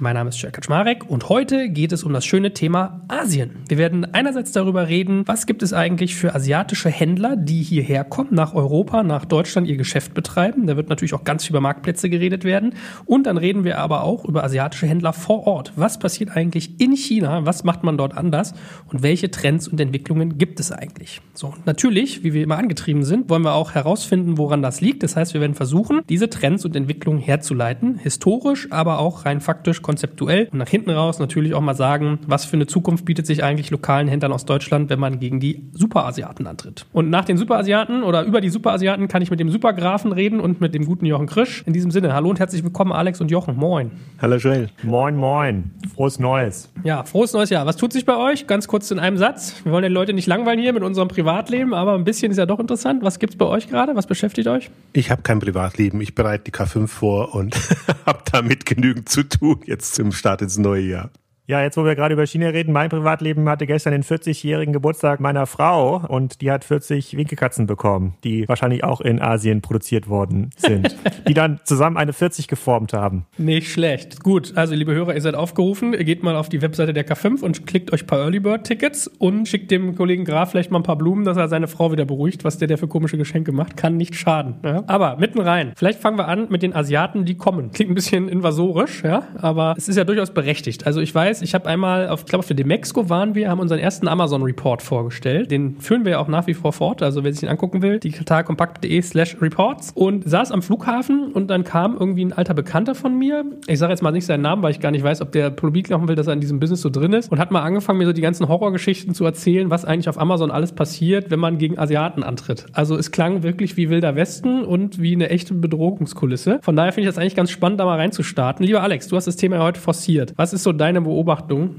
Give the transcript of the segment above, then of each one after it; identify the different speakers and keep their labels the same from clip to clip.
Speaker 1: Mein Name ist Jörg Kaczmarek und heute geht es um das schöne Thema Asien. Wir werden einerseits darüber reden, was gibt es eigentlich für asiatische Händler, die hierher kommen, nach Europa, nach Deutschland ihr Geschäft betreiben. Da wird natürlich auch ganz viel über Marktplätze geredet werden. Und dann reden wir aber auch über asiatische Händler vor Ort. Was passiert eigentlich in China? Was macht man dort anders? Und welche Trends und Entwicklungen gibt es eigentlich? So, und natürlich, wie wir immer angetrieben sind, wollen wir auch herausfinden, woran das liegt. Das heißt, wir werden versuchen, diese Trends und Entwicklungen herzuleiten. Historisch, aber auch rein faktisch konzeptuell und nach hinten raus natürlich auch mal sagen, was für eine Zukunft bietet sich eigentlich lokalen Händlern aus Deutschland, wenn man gegen die Superasiaten antritt. Und nach den Superasiaten oder über die Superasiaten kann ich mit dem Supergrafen reden und mit dem guten Jochen Krisch. In diesem Sinne, hallo und herzlich willkommen Alex und Jochen. Moin.
Speaker 2: Hallo Joel.
Speaker 3: Moin, moin. Frohes Neues.
Speaker 1: Ja, frohes neues Jahr. Was tut sich bei euch? Ganz kurz in einem Satz. Wir wollen die Leute nicht langweilen hier mit unserem Privatleben, aber ein bisschen ist ja doch interessant. Was gibt's bei euch gerade? Was beschäftigt euch?
Speaker 2: Ich habe kein Privatleben. Ich bereite die K5 vor und habe damit genügend zu tun jetzt zum Start ins neue Jahr.
Speaker 3: Ja, jetzt wo wir gerade über China reden, mein Privatleben hatte gestern den 40-jährigen Geburtstag meiner Frau und die hat 40 Winkelkatzen bekommen, die wahrscheinlich auch in Asien produziert worden sind, die dann zusammen eine 40 geformt haben.
Speaker 1: Nicht schlecht. Gut, also liebe Hörer, ihr seid aufgerufen, geht mal auf die Webseite der K5 und klickt euch ein paar Early Bird Tickets und schickt dem Kollegen Graf vielleicht mal ein paar Blumen, dass er seine Frau wieder beruhigt, was der der für komische Geschenke macht, kann nicht schaden. Ja? Aber mitten rein. Vielleicht fangen wir an mit den Asiaten, die kommen. Klingt ein bisschen invasorisch, ja, aber es ist ja durchaus berechtigt. Also ich weiß, ich habe einmal, auf, ich glaube auf der Demexco waren wir, haben unseren ersten Amazon Report vorgestellt. Den führen wir ja auch nach wie vor fort. Also wer sich den angucken will, digitalkompakt.de slash reports und saß am Flughafen und dann kam irgendwie ein alter Bekannter von mir. Ich sage jetzt mal nicht seinen Namen, weil ich gar nicht weiß, ob der publik machen will, dass er in diesem Business so drin ist und hat mal angefangen, mir so die ganzen Horrorgeschichten zu erzählen, was eigentlich auf Amazon alles passiert, wenn man gegen Asiaten antritt. Also es klang wirklich wie Wilder Westen und wie eine echte Bedrohungskulisse. Von daher finde ich das eigentlich ganz spannend, da mal reinzustarten. Lieber Alex, du hast das Thema ja heute forciert. Was ist so deine Beobachtung?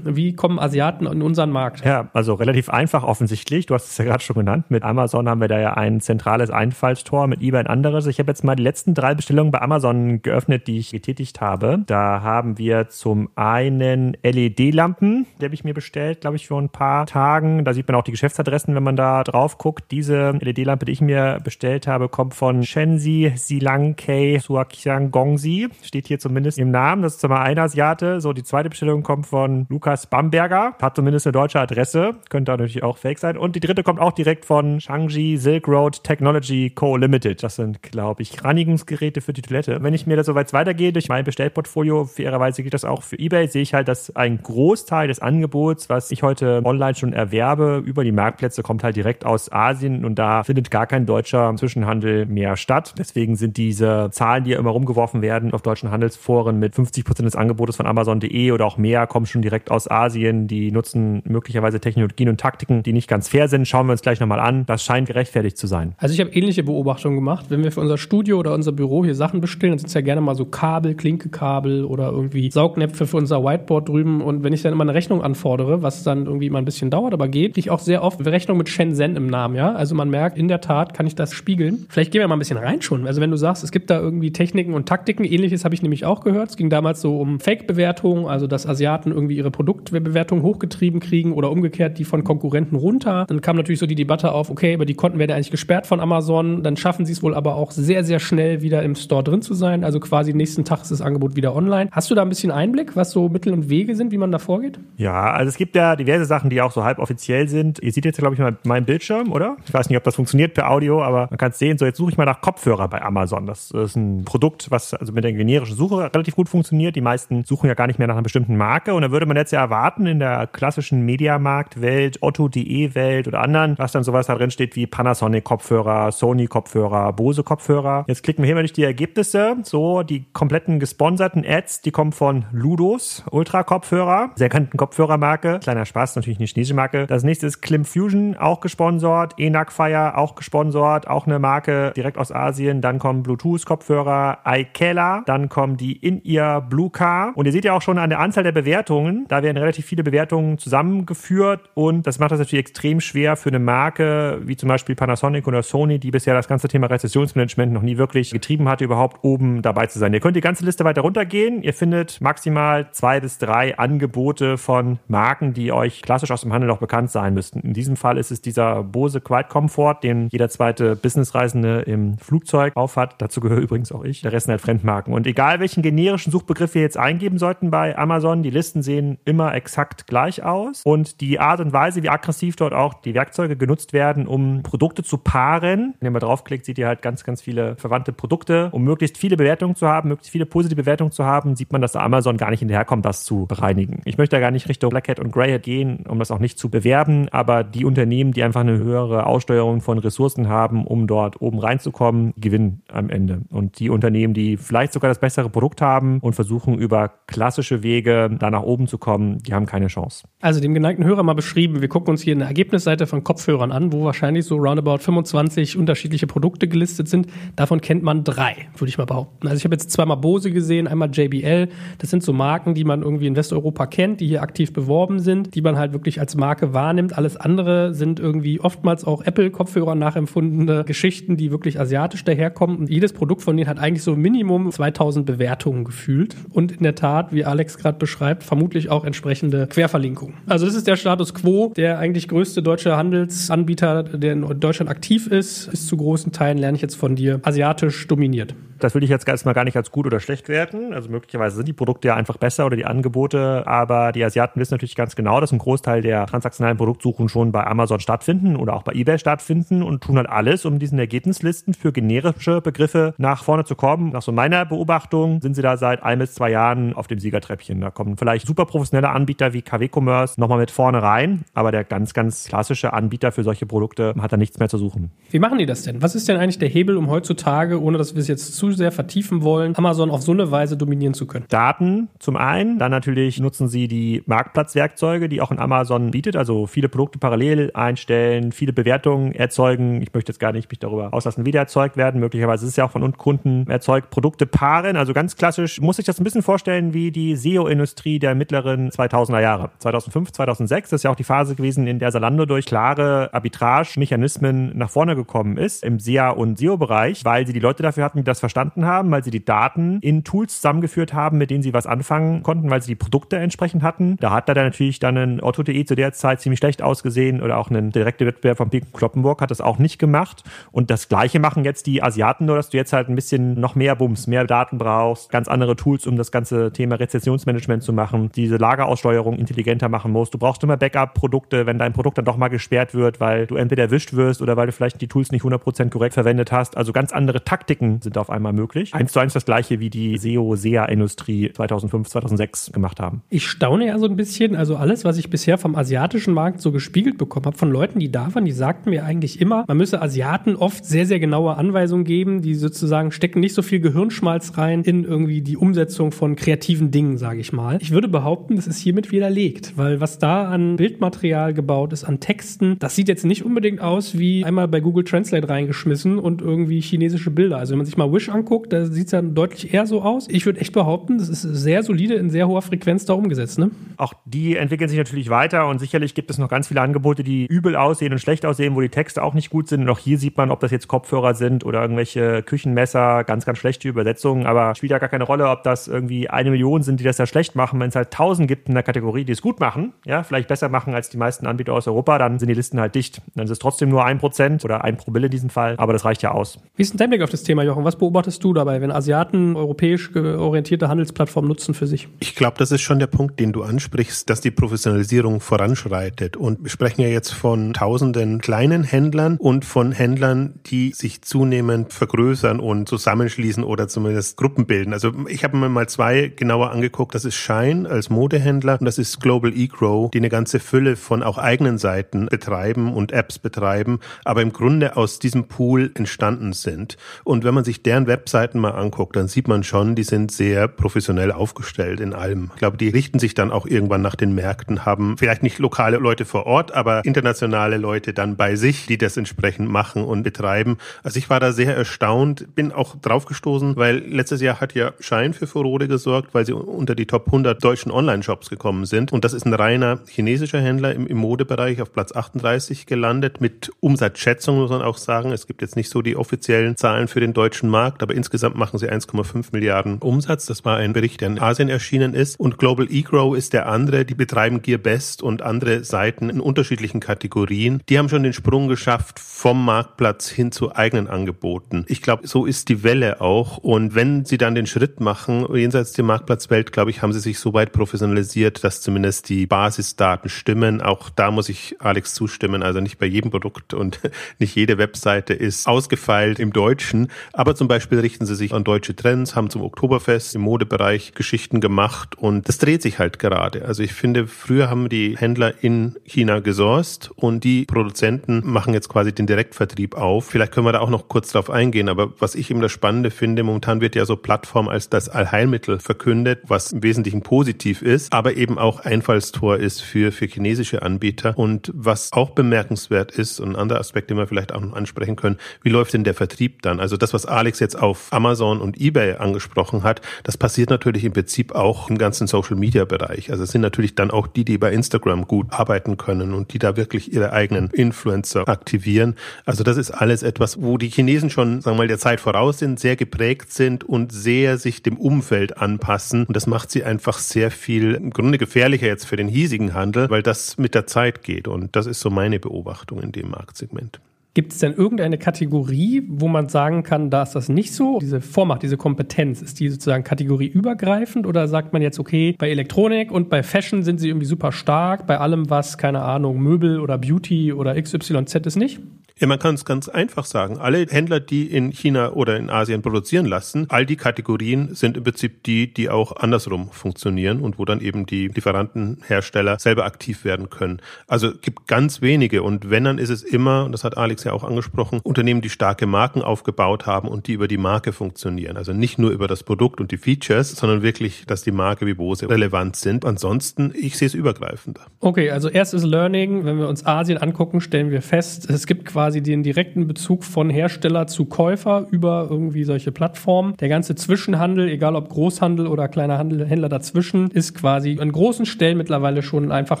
Speaker 1: Wie kommen Asiaten in unseren Markt?
Speaker 3: Ja, also relativ einfach offensichtlich. Du hast es ja gerade schon genannt. Mit Amazon haben wir da ja ein zentrales Einfallstor, mit eBay ein anderes. Ich habe jetzt mal die letzten drei Bestellungen bei Amazon geöffnet, die ich getätigt habe. Da haben wir zum einen LED-Lampen, die habe ich mir bestellt, glaube ich, vor ein paar Tagen. Da sieht man auch die Geschäftsadressen, wenn man da drauf guckt. Diese LED-Lampe, die ich mir bestellt habe, kommt von Shenzi Silangkei Suakyang Gongsi. Steht hier zumindest im Namen. Das ist zwar ein Asiate. So, die zweite Bestellung kommt von Lukas Bamberger. Hat zumindest eine deutsche Adresse. Könnte natürlich auch fake sein. Und die dritte kommt auch direkt von Shangji Silk Road Technology Co. Limited. Das sind, glaube ich, Reinigungsgeräte für die Toilette. Wenn ich mir da so weit weitergehe durch mein Bestellportfolio, fairerweise geht das auch für eBay, sehe ich halt, dass ein Großteil des Angebots, was ich heute online schon erwerbe, über die Marktplätze, kommt halt direkt aus Asien und da findet gar kein deutscher Zwischenhandel mehr statt. Deswegen sind diese Zahlen, die immer rumgeworfen werden auf deutschen Handelsforen mit 50 Prozent des Angebotes von Amazon.de oder auch mehr, kommen schon direkt aus Asien. Die nutzen möglicherweise Technologien und Taktiken, die nicht ganz fair sind. Schauen wir uns gleich nochmal an. Das scheint gerechtfertigt zu sein.
Speaker 1: Also ich habe ähnliche Beobachtungen gemacht. Wenn wir für unser Studio oder unser Büro hier Sachen bestellen, dann sind es ja gerne mal so Kabel, Klinkekabel oder irgendwie Saugnäpfe für unser Whiteboard drüben. Und wenn ich dann immer eine Rechnung anfordere, was dann irgendwie immer ein bisschen dauert, aber geht, kriege ich auch sehr oft Rechnung mit Shenzhen im Namen, ja. Also man merkt, in der Tat kann ich das spiegeln. Vielleicht gehen wir mal ein bisschen rein schon. Also wenn du sagst, es gibt da irgendwie Techniken und Taktiken, ähnliches habe ich nämlich auch gehört. Es ging damals so um Fake-Bewertungen, also dass Asiaten irgendwie ihre Produktbewertung hochgetrieben kriegen oder umgekehrt die von Konkurrenten runter. Dann kam natürlich so die Debatte auf, okay, aber die Konten werden eigentlich gesperrt von Amazon. Dann schaffen sie es wohl aber auch sehr, sehr schnell wieder im Store drin zu sein. Also quasi nächsten Tag ist das Angebot wieder online. Hast du da ein bisschen Einblick, was so Mittel und Wege sind, wie man da vorgeht?
Speaker 3: Ja, also es gibt ja diverse Sachen, die auch so halb offiziell sind. Ihr seht jetzt, glaube ich, mal meinen Bildschirm, oder? Ich weiß nicht, ob das funktioniert per Audio, aber man kann es sehen. So, jetzt suche ich mal nach Kopfhörer bei Amazon. Das ist ein Produkt, was also mit der generischen Suche relativ gut funktioniert. Die meisten suchen ja gar nicht mehr nach einer bestimmten Marke. Und da würde man jetzt ja erwarten in der klassischen Mediamarkt-Welt, Otto.de-Welt oder anderen, was dann sowas da drin steht wie Panasonic-Kopfhörer, Sony-Kopfhörer, Bose-Kopfhörer. Jetzt klicken wir hier mal durch die Ergebnisse. So, die kompletten gesponserten Ads, die kommen von Ludos, Ultra-Kopfhörer, sehr bekannten Kopfhörermarke. Kleiner Spaß, natürlich eine chinesische Marke. Das nächste ist Klim Fusion, auch gesponsert. Enac Fire, auch gesponsert. Auch eine Marke direkt aus Asien. Dann kommen Bluetooth-Kopfhörer, iKela. Dann kommen die In-Ear Blue Car. Und ihr seht ja auch schon an der Anzahl der Bewertungen, Bewertungen. Da werden relativ viele Bewertungen zusammengeführt und das macht das natürlich extrem schwer für eine Marke wie zum Beispiel Panasonic oder Sony, die bisher das ganze Thema Rezessionsmanagement noch nie wirklich getrieben hatte, überhaupt oben dabei zu sein. Ihr könnt die ganze Liste weiter runtergehen. Ihr findet maximal zwei bis drei Angebote von Marken, die euch klassisch aus dem Handel noch bekannt sein müssten. In diesem Fall ist es dieser Bose Quiet Comfort, den jeder zweite Businessreisende im Flugzeug aufhat. Dazu gehöre übrigens auch ich. Der Rest sind halt Fremdmarken. Und egal welchen generischen Suchbegriff wir jetzt eingeben sollten bei Amazon, die Listen sehen immer exakt gleich aus. Und die Art und Weise, wie aggressiv dort auch die Werkzeuge genutzt werden, um Produkte zu paaren. Wenn ihr mal draufklickt, seht ihr halt ganz, ganz viele verwandte Produkte. Um möglichst viele Bewertungen zu haben, möglichst viele positive Bewertungen zu haben, sieht man, dass Amazon gar nicht hinterherkommt, das zu bereinigen. Ich möchte da gar nicht Richtung Black Hat und Grey Hat gehen, um das auch nicht zu bewerben, aber die Unternehmen, die einfach eine höhere Aussteuerung von Ressourcen haben, um dort oben reinzukommen, gewinnen am Ende. Und die Unternehmen, die vielleicht sogar das bessere Produkt haben und versuchen über klassische Wege da nach oben zu kommen, die haben keine Chance.
Speaker 1: Also dem geneigten Hörer mal beschrieben, wir gucken uns hier eine Ergebnisseite von Kopfhörern an, wo wahrscheinlich so roundabout 25 unterschiedliche Produkte gelistet sind. Davon kennt man drei, würde ich mal behaupten. Also ich habe jetzt zweimal Bose gesehen, einmal JBL. Das sind so Marken, die man irgendwie in Westeuropa kennt, die hier aktiv beworben sind, die man halt wirklich als Marke wahrnimmt. Alles andere sind irgendwie oftmals auch Apple-Kopfhörer nachempfundene Geschichten, die wirklich asiatisch daherkommen. Und jedes Produkt von denen hat eigentlich so Minimum 2000 Bewertungen gefühlt. Und in der Tat, wie Alex gerade beschreibt, vermutlich auch entsprechende Querverlinkungen. Also das ist der Status quo. Der eigentlich größte deutsche Handelsanbieter, der in Deutschland aktiv ist, ist zu großen Teilen, lerne ich jetzt von dir, asiatisch dominiert.
Speaker 3: Das will ich jetzt erstmal gar nicht als gut oder schlecht werten. Also möglicherweise sind die Produkte ja einfach besser oder die Angebote, aber die Asiaten wissen natürlich ganz genau, dass ein Großteil der transaktionalen Produktsuchen schon bei Amazon stattfinden oder auch bei eBay stattfinden und tun halt alles, um diesen Ergebnislisten für generische Begriffe nach vorne zu kommen. Nach so meiner Beobachtung sind sie da seit ein bis zwei Jahren auf dem Siegertreppchen. Da kommen vielleicht super professionelle Anbieter wie KW Commerce nochmal mit vorne rein, aber der ganz, ganz klassische Anbieter für solche Produkte hat da nichts mehr zu suchen.
Speaker 1: Wie machen die das denn? Was ist denn eigentlich der Hebel, um heutzutage, ohne dass wir es jetzt zu sehr vertiefen wollen, Amazon auf so eine Weise dominieren zu können?
Speaker 3: Daten zum einen, dann natürlich nutzen sie die Marktplatzwerkzeuge, die auch in Amazon bietet, also viele Produkte parallel einstellen, viele Bewertungen erzeugen. Ich möchte jetzt gar nicht mich darüber auslassen, wie die erzeugt werden. Möglicherweise ist es ja auch von Kunden erzeugt. Produkte paaren, also ganz klassisch, muss ich das ein bisschen vorstellen wie die SEO-Industrie der mittleren 2000er Jahre. 2005, 2006, das ist ja auch die Phase gewesen, in der Salando durch klare Arbitrage-Mechanismen nach vorne gekommen ist im SEA- und SEO-Bereich, weil sie die Leute dafür hatten, die das verstanden haben, weil sie die Daten in Tools zusammengeführt haben, mit denen sie was anfangen konnten, weil sie die Produkte entsprechend hatten. Da hat da dann natürlich dann ein Otto.de zu der Zeit ziemlich schlecht ausgesehen oder auch ein direkter Wettbewerb von Piken Kloppenburg hat das auch nicht gemacht. Und das Gleiche machen jetzt die Asiaten, nur dass du jetzt halt ein bisschen noch mehr Bums, mehr Daten brauchst, ganz andere Tools, um das ganze Thema Rezessionsmanagement zu machen, diese Lageraussteuerung intelligenter machen musst. Du brauchst immer Backup-Produkte, wenn dein Produkt dann doch mal gesperrt wird, weil du entweder erwischt wirst oder weil du vielleicht die Tools nicht 100% korrekt verwendet hast. Also ganz andere Taktiken sind auf einmal möglich. Eins zu eins das gleiche wie die SEO-SEA-Industrie 2005, 2006 gemacht haben.
Speaker 1: Ich staune ja so ein bisschen. Also alles, was ich bisher vom asiatischen Markt so gespiegelt bekommen habe, von Leuten, die da waren, die sagten mir eigentlich immer, man müsse Asiaten oft sehr, sehr genaue Anweisungen geben, die sozusagen stecken nicht so viel Gehirnschmalz rein in irgendwie die Umsetzung von kreativen Dingen, sage ich mal. Ich würde behaupten, das ist hiermit widerlegt, weil was da an Bildmaterial gebaut ist, an Texten, das sieht jetzt nicht unbedingt aus wie einmal bei Google Translate reingeschmissen und irgendwie chinesische Bilder. Also wenn man sich mal Wish anguckt, da sieht es ja deutlich eher so aus. Ich würde echt behaupten, das ist sehr solide in sehr hoher Frequenz da umgesetzt. Ne?
Speaker 3: Auch die entwickeln sich natürlich weiter und sicherlich gibt es noch ganz viele Angebote, die übel aussehen und schlecht aussehen, wo die Texte auch nicht gut sind. Und auch hier sieht man, ob das jetzt Kopfhörer sind oder irgendwelche Küchenmesser, ganz, ganz schlechte Übersetzungen. Aber spielt ja gar keine Rolle, ob das irgendwie eine Million sind, die das ja schlecht machen. Wenn es halt tausend gibt in der Kategorie, die es gut machen, ja, vielleicht besser machen als die meisten Anbieter aus Europa, dann sind die Listen halt dicht. Dann ist es trotzdem nur ein Prozent oder ein Promille in diesem Fall. Aber das reicht ja aus.
Speaker 1: Wie ist denn dein Blick auf das Thema, Jochen? Was beobachtest du dabei, wenn Asiaten europäisch orientierte Handelsplattformen nutzen für sich?
Speaker 2: Ich glaube, das ist schon der Punkt, den du ansprichst, dass die Professionalisierung voranschreitet. Und wir sprechen ja jetzt von tausenden kleinen Händlern und von Händlern, die sich zunehmend vergrößern und zusammenschließen oder zumindest Gruppen bilden. Also ich habe mir mal zwei genauer angeguckt. Das ist Shine als Modehändler und das ist Global eGrow, die eine ganze Fülle von auch eigenen Seiten betreiben und Apps betreiben, aber im Grunde aus diesem Pool entstanden sind. Und wenn man sich deren Webseiten mal anguckt, dann sieht man schon, die sind sehr professionell aufgestellt in allem. Ich glaube, die richten sich dann auch irgendwann nach den Märkten, haben vielleicht nicht lokale Leute vor Ort, aber internationale Leute dann bei sich, die das entsprechend machen und betreiben. Also ich war da sehr erstaunt, bin auch draufgestoßen, weil letztes Jahr hat ja Schein für Furore gesorgt, weil sie unter die Top 100 deutschen Online-Shops gekommen sind. Und das ist ein reiner chinesischer Händler im, im Modebereich auf Platz 38 gelandet mit Umsatzschätzung, muss man auch sagen. Es gibt jetzt nicht so die offiziellen Zahlen für den deutschen Markt, aber insgesamt machen sie 1,5 Milliarden Umsatz. Das war ein Bericht, der in Asien erschienen ist. Und Global eGrow ist der andere. Die betreiben GearBest und andere Seiten in unterschiedlichen Kategorien. Die haben schon den Sprung geschafft vom Marktplatz hin zu eigenen Angeboten. Ich glaube, so ist die Welle auch. Und wenn sie dann den Schritt machen, jenseits der Marktplatzwelt, glaube ich, haben sie sich so weit professionalisiert, dass zumindest die Basisdaten stimmen. Auch da muss ich Alex zustimmen. Also nicht bei jedem Produkt und nicht jede Webseite ist ausgefeilt im Deutschen. Aber zum Beispiel richten sie sich an deutsche Trends, haben zum Oktoberfest im Modebereich Geschichten gemacht und das dreht sich halt gerade. Also ich finde, früher haben die Händler in China gesourced und die Produzenten machen jetzt quasi den Direktvertrieb auf. Vielleicht können wir da auch noch kurz drauf eingehen, aber was ich eben das Spannende finde, momentan wird ja so Plattform als das Allheilmittel verkündet, was im Wesentlichen positiv ist, aber eben auch Einfallstor ist für, für chinesische Anbieter. Und was auch bemerkenswert ist und ein anderer Aspekt, den wir vielleicht auch noch ansprechen können, wie läuft denn der Vertrieb dann? Also das, was Alex jetzt auf Amazon und eBay angesprochen hat, das passiert natürlich im Prinzip auch im ganzen Social Media Bereich. Also es sind natürlich dann auch die, die bei Instagram gut arbeiten können und die da wirklich ihre eigenen Influencer aktivieren. Also das ist alles etwas, wo die Chinesen schon, sagen wir mal, der Zeit voraus sind, sehr geprägt sind und sehr sich dem Umfeld anpassen. Und das macht sie einfach sehr viel im Grunde gefährlicher jetzt für den hiesigen Handel, weil das mit der Zeit geht. Und das ist so meine Beobachtung in dem Marktsegment.
Speaker 1: Gibt es denn irgendeine Kategorie, wo man sagen kann, da ist das nicht so? Diese Vormacht, diese Kompetenz, ist die sozusagen kategorieübergreifend oder sagt man jetzt, okay, bei Elektronik und bei Fashion sind sie irgendwie super stark, bei allem, was, keine Ahnung, Möbel oder Beauty oder XYZ ist nicht?
Speaker 2: Ja, man kann es ganz einfach sagen. Alle Händler, die in China oder in Asien produzieren lassen, all die Kategorien sind im Prinzip die, die auch andersrum funktionieren und wo dann eben die Lieferantenhersteller selber aktiv werden können. Also gibt ganz wenige und wenn, dann ist es immer, und das hat Alex ja auch angesprochen, Unternehmen, die starke Marken aufgebaut haben und die über die Marke funktionieren. Also nicht nur über das Produkt und die Features, sondern wirklich, dass die Marke wie Bose relevant sind. Ansonsten, ich sehe es übergreifender.
Speaker 1: Okay, also erstes Learning, wenn wir uns Asien angucken, stellen wir fest, es gibt quasi quasi den direkten Bezug von Hersteller zu Käufer über irgendwie solche Plattformen. Der ganze Zwischenhandel, egal ob Großhandel oder kleiner Händler dazwischen, ist quasi an großen Stellen mittlerweile schon einfach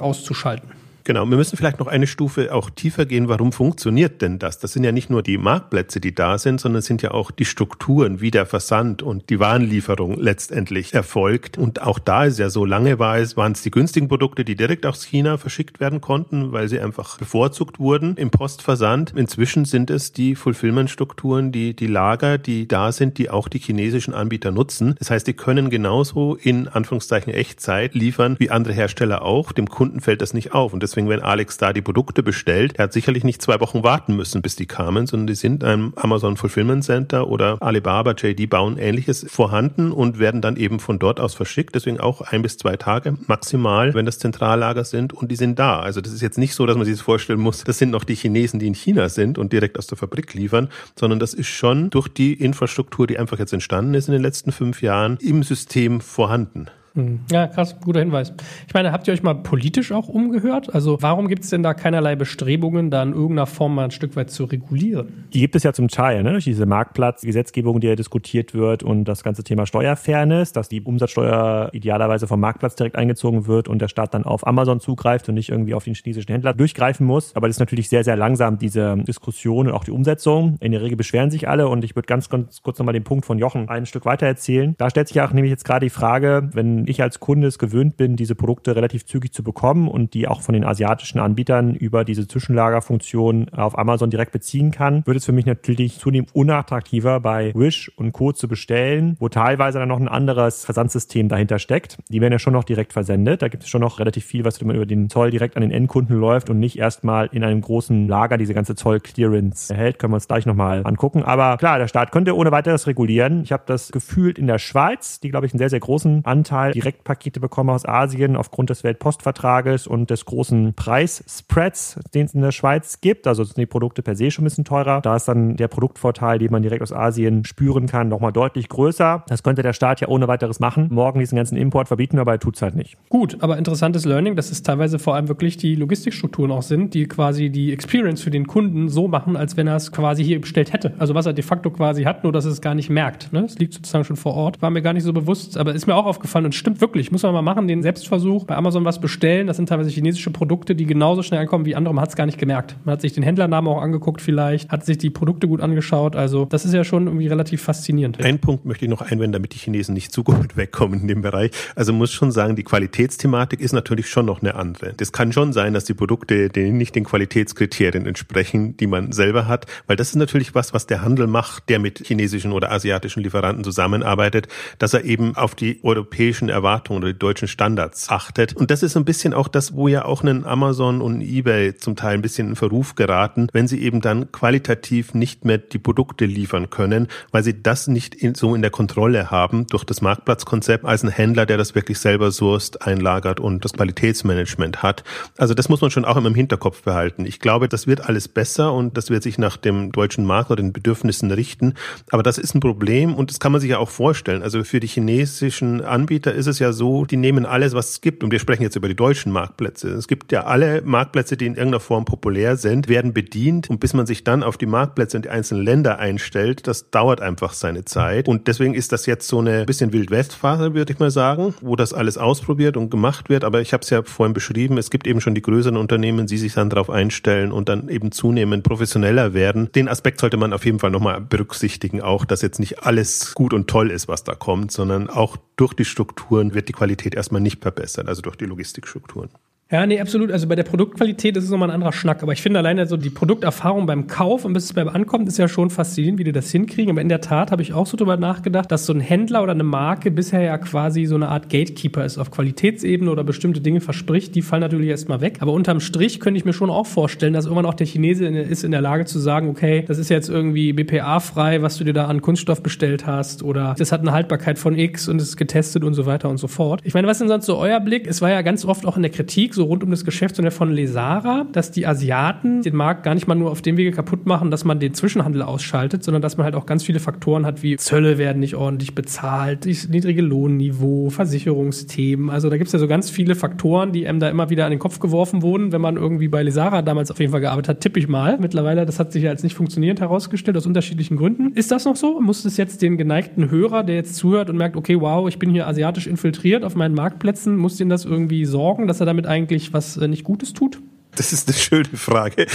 Speaker 1: auszuschalten.
Speaker 2: Genau, wir müssen vielleicht noch eine Stufe auch tiefer gehen. Warum funktioniert denn das? Das sind ja nicht nur die Marktplätze, die da sind, sondern es sind ja auch die Strukturen, wie der Versand und die Warenlieferung letztendlich erfolgt. Und auch da ist ja so lange war es, waren es die günstigen Produkte, die direkt aus China verschickt werden konnten, weil sie einfach bevorzugt wurden im Postversand. Inzwischen sind es die Fulfillment-Strukturen, die, die Lager, die da sind, die auch die chinesischen Anbieter nutzen. Das heißt, die können genauso in Anführungszeichen Echtzeit liefern wie andere Hersteller auch. Dem Kunden fällt das nicht auf. Und deswegen, wenn Alex da die Produkte bestellt, er hat sicherlich nicht zwei Wochen warten müssen, bis die kamen, sondern die sind in einem Amazon Fulfillment Center oder Alibaba, JD bauen ähnliches vorhanden und werden dann eben von dort aus verschickt. Deswegen auch ein bis zwei Tage maximal, wenn das Zentrallager sind und die sind da. Also das ist jetzt nicht so, dass man sich das vorstellen muss, das sind noch die Chinesen, die in China sind und direkt aus der Fabrik liefern, sondern das ist schon durch die Infrastruktur, die einfach jetzt entstanden ist in den letzten fünf Jahren, im System vorhanden.
Speaker 1: Hm. Ja, krass, guter Hinweis. Ich meine, habt ihr euch mal politisch auch umgehört? Also warum gibt es denn da keinerlei Bestrebungen, da in irgendeiner Form mal ein Stück weit zu regulieren?
Speaker 3: Die gibt es ja zum Teil, ne? durch diese Marktplatzgesetzgebung, die ja diskutiert wird und das ganze Thema Steuerfairness, dass die Umsatzsteuer idealerweise vom Marktplatz direkt eingezogen wird und der Staat dann auf Amazon zugreift und nicht irgendwie auf den chinesischen Händler durchgreifen muss. Aber das ist natürlich sehr, sehr langsam, diese Diskussion und auch die Umsetzung. In der Regel beschweren sich alle und ich würde ganz, ganz kurz nochmal den Punkt von Jochen ein Stück weiter erzählen. Da stellt sich auch nämlich jetzt gerade die Frage, wenn ich als Kunde es gewöhnt bin, diese Produkte relativ zügig zu bekommen und die auch von den asiatischen Anbietern über diese Zwischenlagerfunktion auf Amazon direkt beziehen kann, wird es für mich natürlich zunehmend unattraktiver, bei Wish und Co. zu bestellen, wo teilweise dann noch ein anderes Versandsystem dahinter steckt. Die werden ja schon noch direkt versendet. Da gibt es schon noch relativ viel, was über den Zoll direkt an den Endkunden läuft und nicht erstmal in einem großen Lager diese ganze Zoll-Clearance erhält. Können wir uns gleich nochmal angucken. Aber klar, der Staat könnte ohne weiteres regulieren. Ich habe das gefühlt in der Schweiz, die, glaube ich, einen sehr, sehr großen Anteil Direktpakete bekomme aus Asien aufgrund des Weltpostvertrages und des großen Preisspreads, den es in der Schweiz gibt. Also sind die Produkte per se schon ein bisschen teurer. Da ist dann der Produktvorteil, den man direkt aus Asien spüren kann, nochmal deutlich größer. Das könnte der Staat ja ohne weiteres machen. Morgen diesen ganzen Import verbieten, aber er tut es halt nicht.
Speaker 1: Gut, aber interessantes Learning, dass es teilweise vor allem wirklich die Logistikstrukturen auch sind, die quasi die Experience für den Kunden so machen, als wenn er es quasi hier bestellt hätte. Also was er de facto quasi hat, nur dass er es gar nicht merkt. Ne? Liegt sozusagen schon vor Ort. War mir gar nicht so bewusst, aber ist mir auch aufgefallen und stimmt wirklich. Muss man mal machen, den Selbstversuch. Bei Amazon was bestellen, das sind teilweise chinesische Produkte, die genauso schnell ankommen wie andere. Man hat es gar nicht gemerkt. Man hat sich den Händlernamen auch angeguckt vielleicht, hat sich die Produkte gut angeschaut. Also das ist ja schon irgendwie relativ faszinierend.
Speaker 2: Ein Punkt möchte ich noch einwenden, damit die Chinesen nicht zu gut wegkommen in dem Bereich. Also muss schon sagen, die Qualitätsthematik ist natürlich schon noch eine andere. Das kann schon sein, dass die Produkte denen nicht den Qualitätskriterien entsprechen, die man selber hat, weil das ist natürlich was, was der Handel macht, der mit chinesischen oder asiatischen Lieferanten zusammenarbeitet, dass er eben auf die europäischen Erwartungen oder die deutschen Standards achtet. Und das ist ein bisschen auch das, wo ja auch ein Amazon und eBay zum Teil ein bisschen in Verruf geraten, wenn sie eben dann qualitativ nicht mehr die Produkte liefern können, weil sie das nicht in, so in der Kontrolle haben durch das Marktplatzkonzept als ein Händler, der das wirklich selber sourced, einlagert und das Qualitätsmanagement hat. Also das muss man schon auch immer im Hinterkopf behalten. Ich glaube, das wird alles besser und das wird sich nach dem deutschen Markt oder den Bedürfnissen richten. Aber das ist ein Problem und das kann man sich ja auch vorstellen. Also für die chinesischen Anbieter ist es ja so, die nehmen alles, was es gibt. Und wir sprechen jetzt über die deutschen Marktplätze. Es gibt ja alle Marktplätze, die in irgendeiner Form populär sind, werden bedient. Und bis man sich dann auf die Marktplätze und die einzelnen Länder einstellt, das dauert einfach seine Zeit. Und deswegen ist das jetzt so eine bisschen Wildwestphase, würde ich mal sagen, wo das alles ausprobiert und gemacht wird. Aber ich habe es ja vorhin beschrieben, es gibt eben schon die größeren Unternehmen, die sich dann darauf einstellen und dann eben zunehmend professioneller werden. Den Aspekt sollte man auf jeden Fall nochmal berücksichtigen, auch, dass jetzt nicht alles gut und toll ist, was da kommt, sondern auch durch die Strukturen wird die Qualität erstmal nicht verbessert, also durch die Logistikstrukturen.
Speaker 1: Ja, nee, absolut. Also bei der Produktqualität ist es nochmal ein anderer Schnack. Aber ich finde alleine so die Produkterfahrung beim Kauf und bis es beim Ankommen ist ja schon faszinierend, wie die das hinkriegen. Aber in der Tat habe ich auch so drüber nachgedacht, dass so ein Händler oder eine Marke bisher ja quasi so eine Art Gatekeeper ist auf Qualitätsebene oder bestimmte Dinge verspricht. Die fallen natürlich erstmal weg. Aber unterm Strich könnte ich mir schon auch vorstellen, dass irgendwann auch der Chinese ist in der Lage zu sagen, okay, das ist jetzt irgendwie BPA-frei, was du dir da an Kunststoff bestellt hast oder das hat eine Haltbarkeit von X und es ist getestet und so weiter und so fort. Ich meine, was ist denn sonst so euer Blick? Es war ja ganz oft auch in der Kritik so rund um das Geschäftsmodell von Lesara, dass die Asiaten den Markt gar nicht mal nur auf dem Wege kaputt machen, dass man den Zwischenhandel ausschaltet, sondern dass man halt auch ganz viele Faktoren hat, wie Zölle werden nicht ordentlich bezahlt, niedrige Lohnniveau, Versicherungsthemen. Also da gibt es ja so ganz viele Faktoren, die einem da immer wieder an den Kopf geworfen wurden, wenn man irgendwie bei Lesara damals auf jeden Fall gearbeitet hat, tippe ich mal. Mittlerweile, das hat sich ja als nicht funktionierend herausgestellt, aus unterschiedlichen Gründen. Ist das noch so? Muss es jetzt den geneigten Hörer, der jetzt zuhört und merkt, okay, wow, ich bin hier asiatisch infiltriert auf meinen Marktplätzen, muss den das irgendwie sorgen, dass er damit eigentlich was äh, nicht Gutes tut?
Speaker 2: Das ist eine schöne Frage.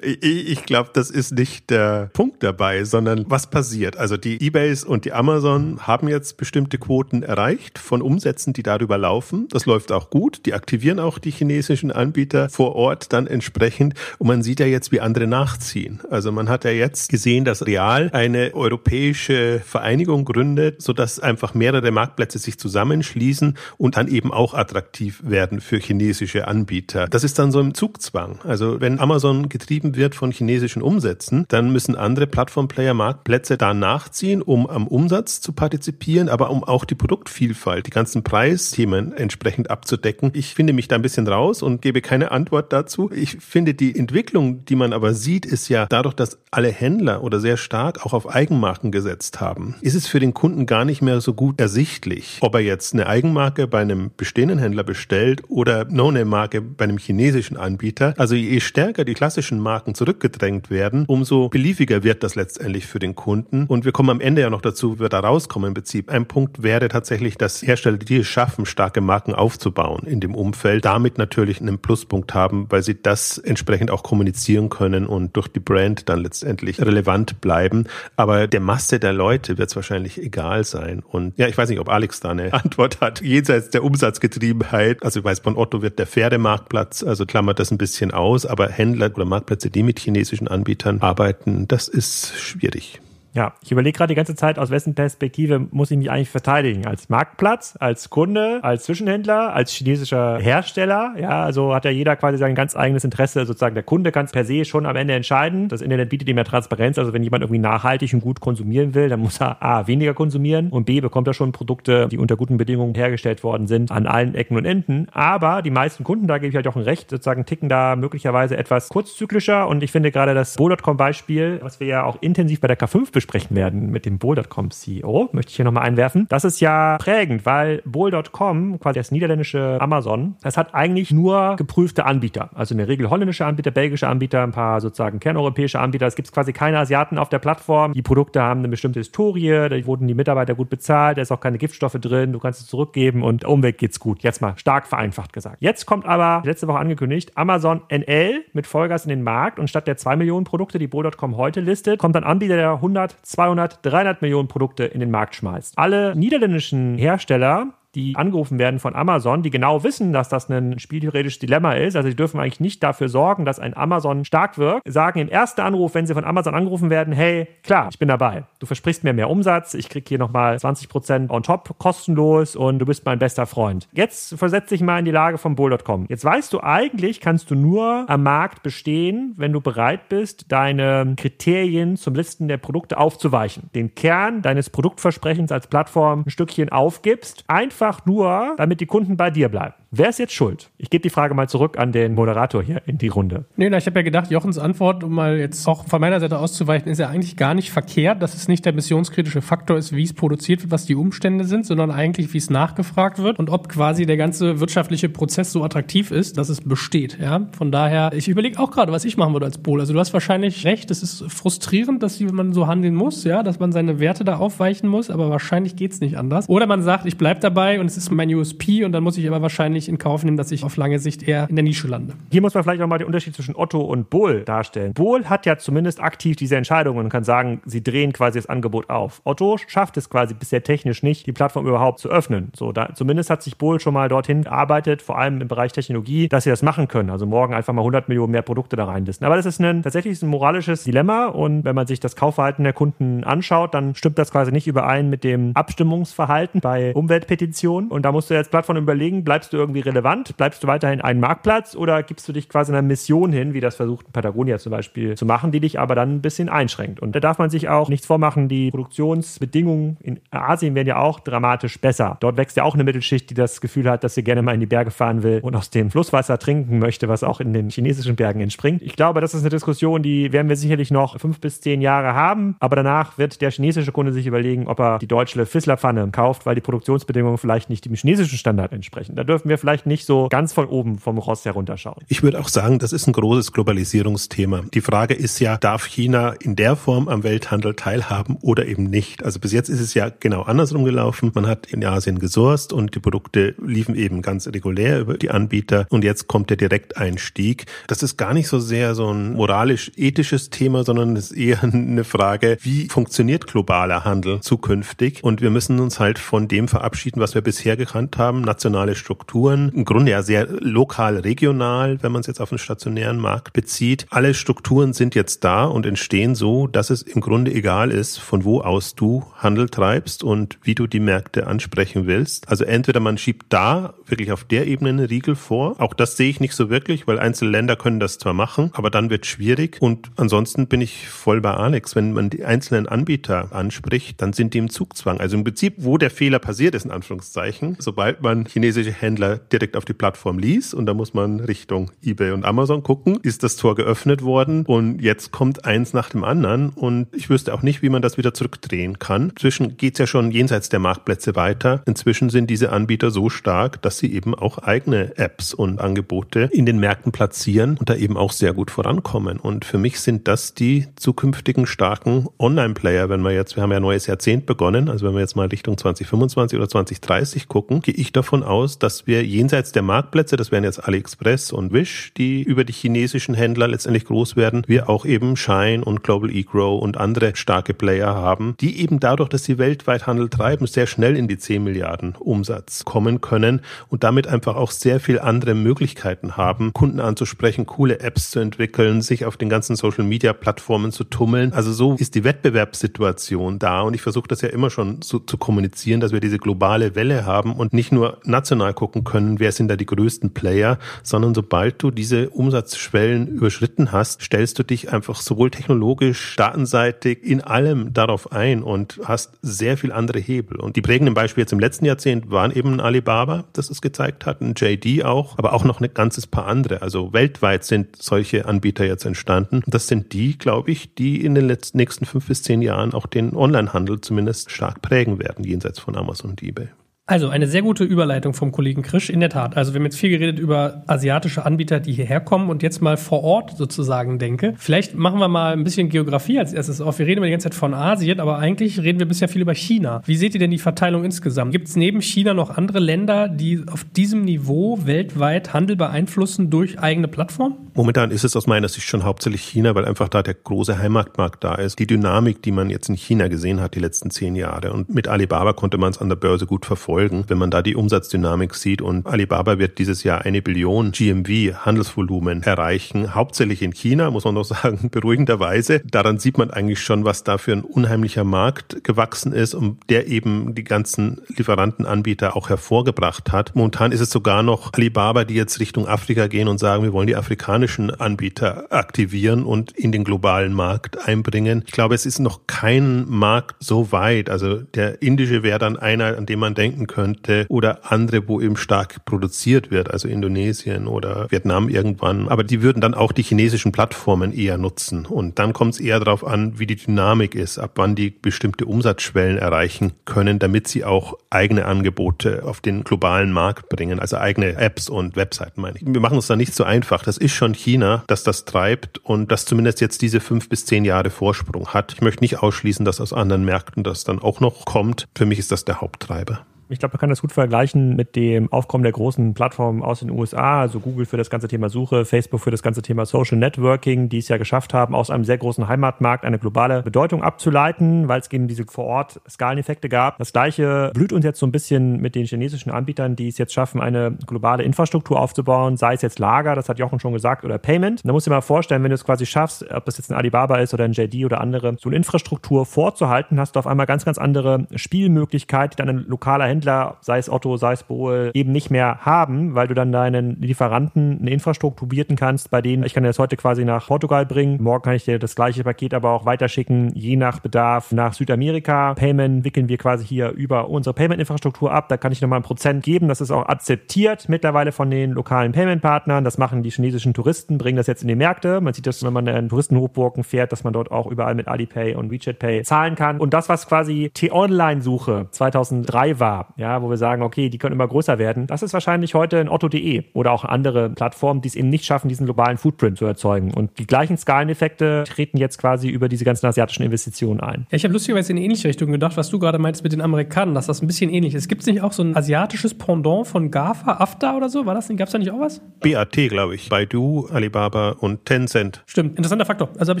Speaker 2: ich glaube, das ist nicht der Punkt dabei, sondern was passiert. Also die Ebays und die Amazon haben jetzt bestimmte Quoten erreicht von Umsätzen, die darüber laufen. Das läuft auch gut. Die aktivieren auch die chinesischen Anbieter vor Ort dann entsprechend. Und man sieht ja jetzt, wie andere nachziehen. Also man hat ja jetzt gesehen, dass Real eine europäische Vereinigung gründet, sodass einfach mehrere Marktplätze sich zusammenschließen und dann eben auch attraktiv werden für chinesische Anbieter. Das ist dann so im Zugzwang. Also wenn Amazon getrieben wird von chinesischen Umsätzen, dann müssen andere Plattformplayer Marktplätze da nachziehen, um am Umsatz zu partizipieren, aber um auch die Produktvielfalt, die ganzen Preisthemen entsprechend abzudecken. Ich finde mich da ein bisschen raus und gebe keine Antwort dazu. Ich finde die Entwicklung, die man aber sieht, ist ja dadurch, dass alle Händler oder sehr stark auch auf Eigenmarken gesetzt haben, ist es für den Kunden gar nicht mehr so gut ersichtlich, ob er jetzt eine Eigenmarke bei einem bestehenden Händler bestellt oder No-Name-Marke bei einem einem chinesischen Anbieter. Also je stärker die klassischen Marken zurückgedrängt werden, umso beliefiger wird das letztendlich für den Kunden. Und wir kommen am Ende ja noch dazu, wie wir da rauskommen im Prinzip. Ein Punkt wäre tatsächlich, dass Hersteller, die es schaffen, starke Marken aufzubauen in dem Umfeld, damit natürlich einen Pluspunkt haben, weil sie das entsprechend auch kommunizieren können und durch die Brand dann letztendlich relevant bleiben. Aber der Masse der Leute wird es wahrscheinlich egal sein. Und ja, ich weiß nicht, ob Alex da eine Antwort hat. Jenseits der Umsatzgetriebenheit, also ich weiß, von Otto wird der Pferdemarktplatz Marktplatz, also klammert das ein bisschen aus, aber Händler oder Marktplätze, die mit chinesischen Anbietern arbeiten, das ist schwierig.
Speaker 3: Ja, ich überlege gerade die ganze Zeit, aus wessen Perspektive muss ich mich eigentlich verteidigen? Als Marktplatz, als Kunde, als Zwischenhändler, als chinesischer Hersteller? Ja, also hat ja jeder quasi sein ganz eigenes Interesse. Sozusagen der Kunde kann es per se schon am Ende entscheiden. Das Internet bietet ihm ja Transparenz. Also wenn jemand irgendwie nachhaltig und gut konsumieren will, dann muss er A, weniger konsumieren und B, bekommt er schon Produkte, die unter guten Bedingungen hergestellt worden sind, an allen Ecken und Enden. Aber die meisten Kunden, da gebe ich halt auch ein Recht, sozusagen ticken da möglicherweise etwas kurzzyklischer. Und ich finde gerade das Bo.com-Beispiel, was wir ja auch intensiv bei der K5 besprechen werden mit dem Bowl.com CEO, möchte ich hier nochmal einwerfen. Das ist ja prägend, weil Bowl.com, quasi das niederländische Amazon, das hat eigentlich nur geprüfte Anbieter. Also in der Regel holländische Anbieter, belgische Anbieter, ein paar sozusagen kerneuropäische Anbieter. Es gibt quasi keine Asiaten auf der Plattform. Die Produkte haben eine bestimmte Historie, da wurden die Mitarbeiter gut bezahlt, da ist auch keine Giftstoffe drin, du kannst es zurückgeben und Umwelt geht's gut. Jetzt mal stark vereinfacht gesagt. Jetzt kommt aber, letzte Woche angekündigt, Amazon NL mit Vollgas in den Markt und statt der 2 Millionen Produkte, die Bowl.com heute listet, kommt ein Anbieter, der 100, 200, 300 Millionen Produkte in den Markt schmeißt. Alle niederländischen Hersteller die angerufen werden von Amazon, die genau wissen, dass das ein spieltheoretisches Dilemma ist. Also sie dürfen eigentlich nicht dafür sorgen, dass ein Amazon stark wirkt. Sagen im ersten Anruf, wenn sie von Amazon angerufen werden, hey, klar, ich bin dabei. Du versprichst mir mehr Umsatz, ich krieg hier nochmal 20% on top kostenlos und du bist mein bester Freund. Jetzt versetz dich mal in die Lage von Bull.com. Jetzt weißt du eigentlich, kannst du nur am Markt bestehen, wenn du bereit bist, deine Kriterien zum Listen der Produkte aufzuweichen. Den Kern deines Produktversprechens als Plattform ein Stückchen aufgibst. Einfach einfach nur, damit die Kunden bei dir bleiben. Wer ist jetzt schuld? Ich gebe die Frage mal zurück an den Moderator hier in die Runde.
Speaker 1: Nee, na, ich habe ja gedacht, Jochens Antwort, um mal jetzt auch von meiner Seite auszuweichen, ist ja eigentlich gar nicht verkehrt, dass es nicht der missionskritische Faktor ist, wie es produziert wird, was die Umstände sind, sondern eigentlich, wie es nachgefragt wird und ob quasi der ganze wirtschaftliche Prozess so attraktiv ist, dass es besteht. Ja? Von daher, ich überlege auch gerade, was ich machen würde als Pol. Also du hast wahrscheinlich recht, es ist frustrierend, dass man so handeln muss, ja, dass man seine Werte da aufweichen muss, aber wahrscheinlich geht es nicht anders. Oder man sagt, ich bleib dabei und es ist mein USP und dann muss ich aber wahrscheinlich in Kauf nehmen, dass ich auf lange Sicht eher in der Nische lande.
Speaker 3: Hier muss man vielleicht auch mal den Unterschied zwischen Otto und Bohl darstellen. Bohl hat ja zumindest aktiv diese Entscheidung und kann sagen, sie drehen quasi das Angebot auf. Otto schafft es quasi bisher technisch nicht, die Plattform überhaupt zu öffnen. So, da, zumindest hat sich Bohl schon mal dorthin gearbeitet, vor allem im Bereich Technologie, dass sie das machen können. Also morgen einfach mal 100 Millionen mehr Produkte da reinlisten. Aber das ist ein, tatsächlich ein moralisches Dilemma und wenn man sich das Kaufverhalten der Kunden anschaut, dann stimmt das quasi nicht überein mit dem Abstimmungsverhalten bei Umweltpetitionen. Und da musst du als Plattform überlegen, bleibst du irgendwie relevant, bleibst du weiterhin ein Marktplatz oder gibst du dich quasi einer Mission hin, wie das versucht Patagonia zum Beispiel zu machen, die dich aber dann ein bisschen einschränkt. Und da darf man sich auch nichts vormachen, die Produktionsbedingungen in Asien werden ja auch dramatisch besser. Dort wächst ja auch eine Mittelschicht, die das Gefühl hat, dass sie gerne mal in die Berge fahren will und aus dem Flusswasser trinken möchte, was auch in den chinesischen Bergen entspringt. Ich glaube, das ist eine Diskussion, die werden wir sicherlich noch fünf bis zehn Jahre haben, aber danach wird der chinesische Kunde sich überlegen, ob er die deutsche Fisslerpfanne kauft, weil die Produktionsbedingungen vielleicht nicht dem chinesischen Standard entsprechen. Da dürfen wir vielleicht nicht so ganz von oben vom Ross herunterschauen.
Speaker 2: Ich würde auch sagen, das ist ein großes Globalisierungsthema. Die Frage ist ja, darf China in der Form am Welthandel teilhaben oder eben nicht? Also bis jetzt ist es ja genau andersrum gelaufen. Man hat in Asien gesourced und die Produkte liefen eben ganz regulär über die Anbieter und jetzt kommt der Direkteinstieg. Das ist gar nicht so sehr so ein moralisch-ethisches Thema, sondern es ist eher eine Frage, wie funktioniert globaler Handel zukünftig? Und wir müssen uns halt von dem verabschieden, was wir bisher gekannt haben, nationale Strukturen, im Grunde ja sehr lokal, regional, wenn man es jetzt auf den stationären Markt bezieht. Alle Strukturen sind jetzt da und entstehen so, dass es im Grunde egal ist, von wo aus du Handel treibst und wie du die Märkte ansprechen willst. Also entweder man schiebt da wirklich auf der Ebene einen Riegel vor. Auch das sehe ich nicht so wirklich, weil einzelne Länder können das zwar machen, aber dann wird schwierig. Und ansonsten bin ich voll bei Alex. Wenn man die einzelnen Anbieter anspricht, dann sind die im Zugzwang. Also im Prinzip, wo der Fehler passiert ist, in Anführungszeichen, sobald man chinesische Händler direkt auf die Plattform ließ und da muss man Richtung eBay und Amazon gucken, ist das Tor geöffnet worden und jetzt kommt eins nach dem anderen und ich wüsste auch nicht, wie man das wieder zurückdrehen kann. Inzwischen geht's ja schon jenseits der Marktplätze weiter. Inzwischen sind diese Anbieter so stark, dass sie eben auch eigene Apps und Angebote in den Märkten platzieren und da eben auch sehr gut vorankommen. Und für mich sind das die zukünftigen starken Online-Player, wenn wir jetzt, wir haben ja ein neues Jahrzehnt begonnen, also wenn wir jetzt mal Richtung 2025 oder 2030 gucken, gehe ich davon aus, dass wir jenseits der Marktplätze, das wären jetzt AliExpress und Wish, die über die chinesischen Händler letztendlich groß werden, wir auch eben Shine und Global eGrow und andere starke Player haben, die eben dadurch, dass sie weltweit Handel treiben, sehr schnell in die 10 Milliarden Umsatz kommen können und damit einfach auch sehr viel andere Möglichkeiten haben, Kunden anzusprechen, coole Apps zu entwickeln, sich auf den ganzen Social Media Plattformen zu tummeln. Also so ist die Wettbewerbssituation da und ich versuche das ja immer schon so zu kommunizieren, dass wir diese globale Welle haben und nicht nur national gucken können, wer sind da die größten Player, sondern sobald du diese Umsatzschwellen überschritten hast, stellst du dich einfach sowohl technologisch, datenseitig in allem darauf ein und hast sehr viel andere Hebel. Und die prägenden Beispiele jetzt im letzten Jahrzehnt waren eben Alibaba, das es gezeigt hat, ein JD auch, aber auch noch ein ganzes paar andere. Also weltweit sind solche Anbieter jetzt entstanden. Das sind die, glaube ich, die in den letzten, nächsten fünf bis zehn Jahren auch den Onlinehandel zumindest stark prägen werden, jenseits von Amazon und eBay.
Speaker 1: Also eine sehr gute Überleitung vom Kollegen Krisch, in der Tat. Also wir haben jetzt viel geredet über asiatische Anbieter, die hierher kommen und jetzt mal vor Ort sozusagen denke. Vielleicht machen wir mal ein bisschen Geografie als erstes auf. Wir reden immer die ganze Zeit von Asien, aber eigentlich reden wir bisher viel über China. Wie seht ihr denn die Verteilung insgesamt? Gibt es neben China noch andere Länder, die auf diesem Niveau weltweit Handel beeinflussen durch eigene Plattformen?
Speaker 2: Momentan ist es aus meiner Sicht schon hauptsächlich China, weil einfach da der große Heimatmarkt da ist. Die Dynamik, die man jetzt in China gesehen hat die letzten zehn Jahre und mit Alibaba konnte man es an der Börse gut verfolgen folgen, wenn man da die Umsatzdynamik sieht. Und Alibaba wird dieses Jahr eine Billion GMV Handelsvolumen erreichen, hauptsächlich in China, muss man noch sagen, beruhigenderweise. Daran sieht man eigentlich schon, was da für ein unheimlicher Markt gewachsen ist und der eben die ganzen Lieferantenanbieter auch hervorgebracht hat. Momentan ist es sogar noch Alibaba, die jetzt Richtung Afrika gehen und sagen, wir wollen die afrikanischen Anbieter aktivieren und in den globalen Markt einbringen. Ich glaube, es ist noch kein Markt so weit. Also der indische wäre dann einer, an dem man denken denken könnte oder andere, wo eben stark produziert wird, also Indonesien oder Vietnam irgendwann. Aber die würden dann auch die chinesischen Plattformen eher nutzen. Und dann kommt es eher darauf an, wie die Dynamik ist, ab wann die bestimmte Umsatzschwellen erreichen können, damit sie auch eigene Angebote auf den globalen Markt bringen, also eigene Apps und Webseiten meine ich. Wir machen uns da nicht so einfach. Das ist schon China, das das treibt und das zumindest jetzt diese fünf bis zehn Jahre Vorsprung hat. Ich möchte nicht ausschließen, dass aus anderen Märkten das dann auch noch kommt. Für mich ist das der Haupttreiber.
Speaker 3: Ich glaube, man kann das gut vergleichen mit dem Aufkommen der großen Plattformen aus den USA, also Google für das ganze Thema Suche, Facebook für das ganze Thema Social Networking, die es ja geschafft haben, aus einem sehr großen Heimatmarkt eine globale Bedeutung abzuleiten, weil es eben diese vor Ort Skaleneffekte gab. Das gleiche blüht uns jetzt so ein bisschen mit den chinesischen Anbietern, die es jetzt schaffen, eine globale Infrastruktur aufzubauen, sei es jetzt Lager, das hat Jochen schon gesagt, oder Payment. Da musst du dir mal vorstellen, wenn du es quasi schaffst, ob das jetzt ein Alibaba ist oder ein JD oder andere, so eine Infrastruktur vorzuhalten, hast du auf einmal ganz, ganz andere Spielmöglichkeiten, die dann ein lokaler Händler Händler, sei es Otto, sei es Bohl, eben nicht mehr haben, weil du dann deinen Lieferanten eine Infrastruktur bieten kannst, bei denen ich kann dir das heute quasi nach Portugal bringen, morgen kann ich dir das gleiche Paket aber auch weiterschicken, je nach Bedarf nach Südamerika. Payment wickeln wir quasi hier über unsere Payment-Infrastruktur ab. Da kann ich nochmal ein Prozent geben. Das ist auch akzeptiert mittlerweile von den lokalen Payment-Partnern. Das machen die chinesischen Touristen, bringen das jetzt in die Märkte. Man sieht das, wenn man in Touristenhochburgen fährt, dass man dort auch überall mit Alipay und WeChat Pay zahlen kann. Und das, was quasi T-Online-Suche 2003 war, ja, wo wir sagen, okay, die können immer größer werden. Das ist wahrscheinlich heute ein Otto.de oder auch andere Plattformen, die es eben nicht schaffen, diesen globalen Footprint zu erzeugen. Und die gleichen Skaleneffekte treten jetzt quasi über diese ganzen asiatischen Investitionen ein.
Speaker 1: Ja, ich habe lustigerweise in eine ähnliche Richtung gedacht, was du gerade meinst mit den Amerikanern, dass das ein bisschen ähnlich ist. Gibt es nicht auch so ein asiatisches Pendant von GAFA, AFTA oder so? War das Gab es da nicht auch was?
Speaker 2: BAT, glaube ich. Baidu, Alibaba und Tencent.
Speaker 1: Stimmt, interessanter Faktor. Also habe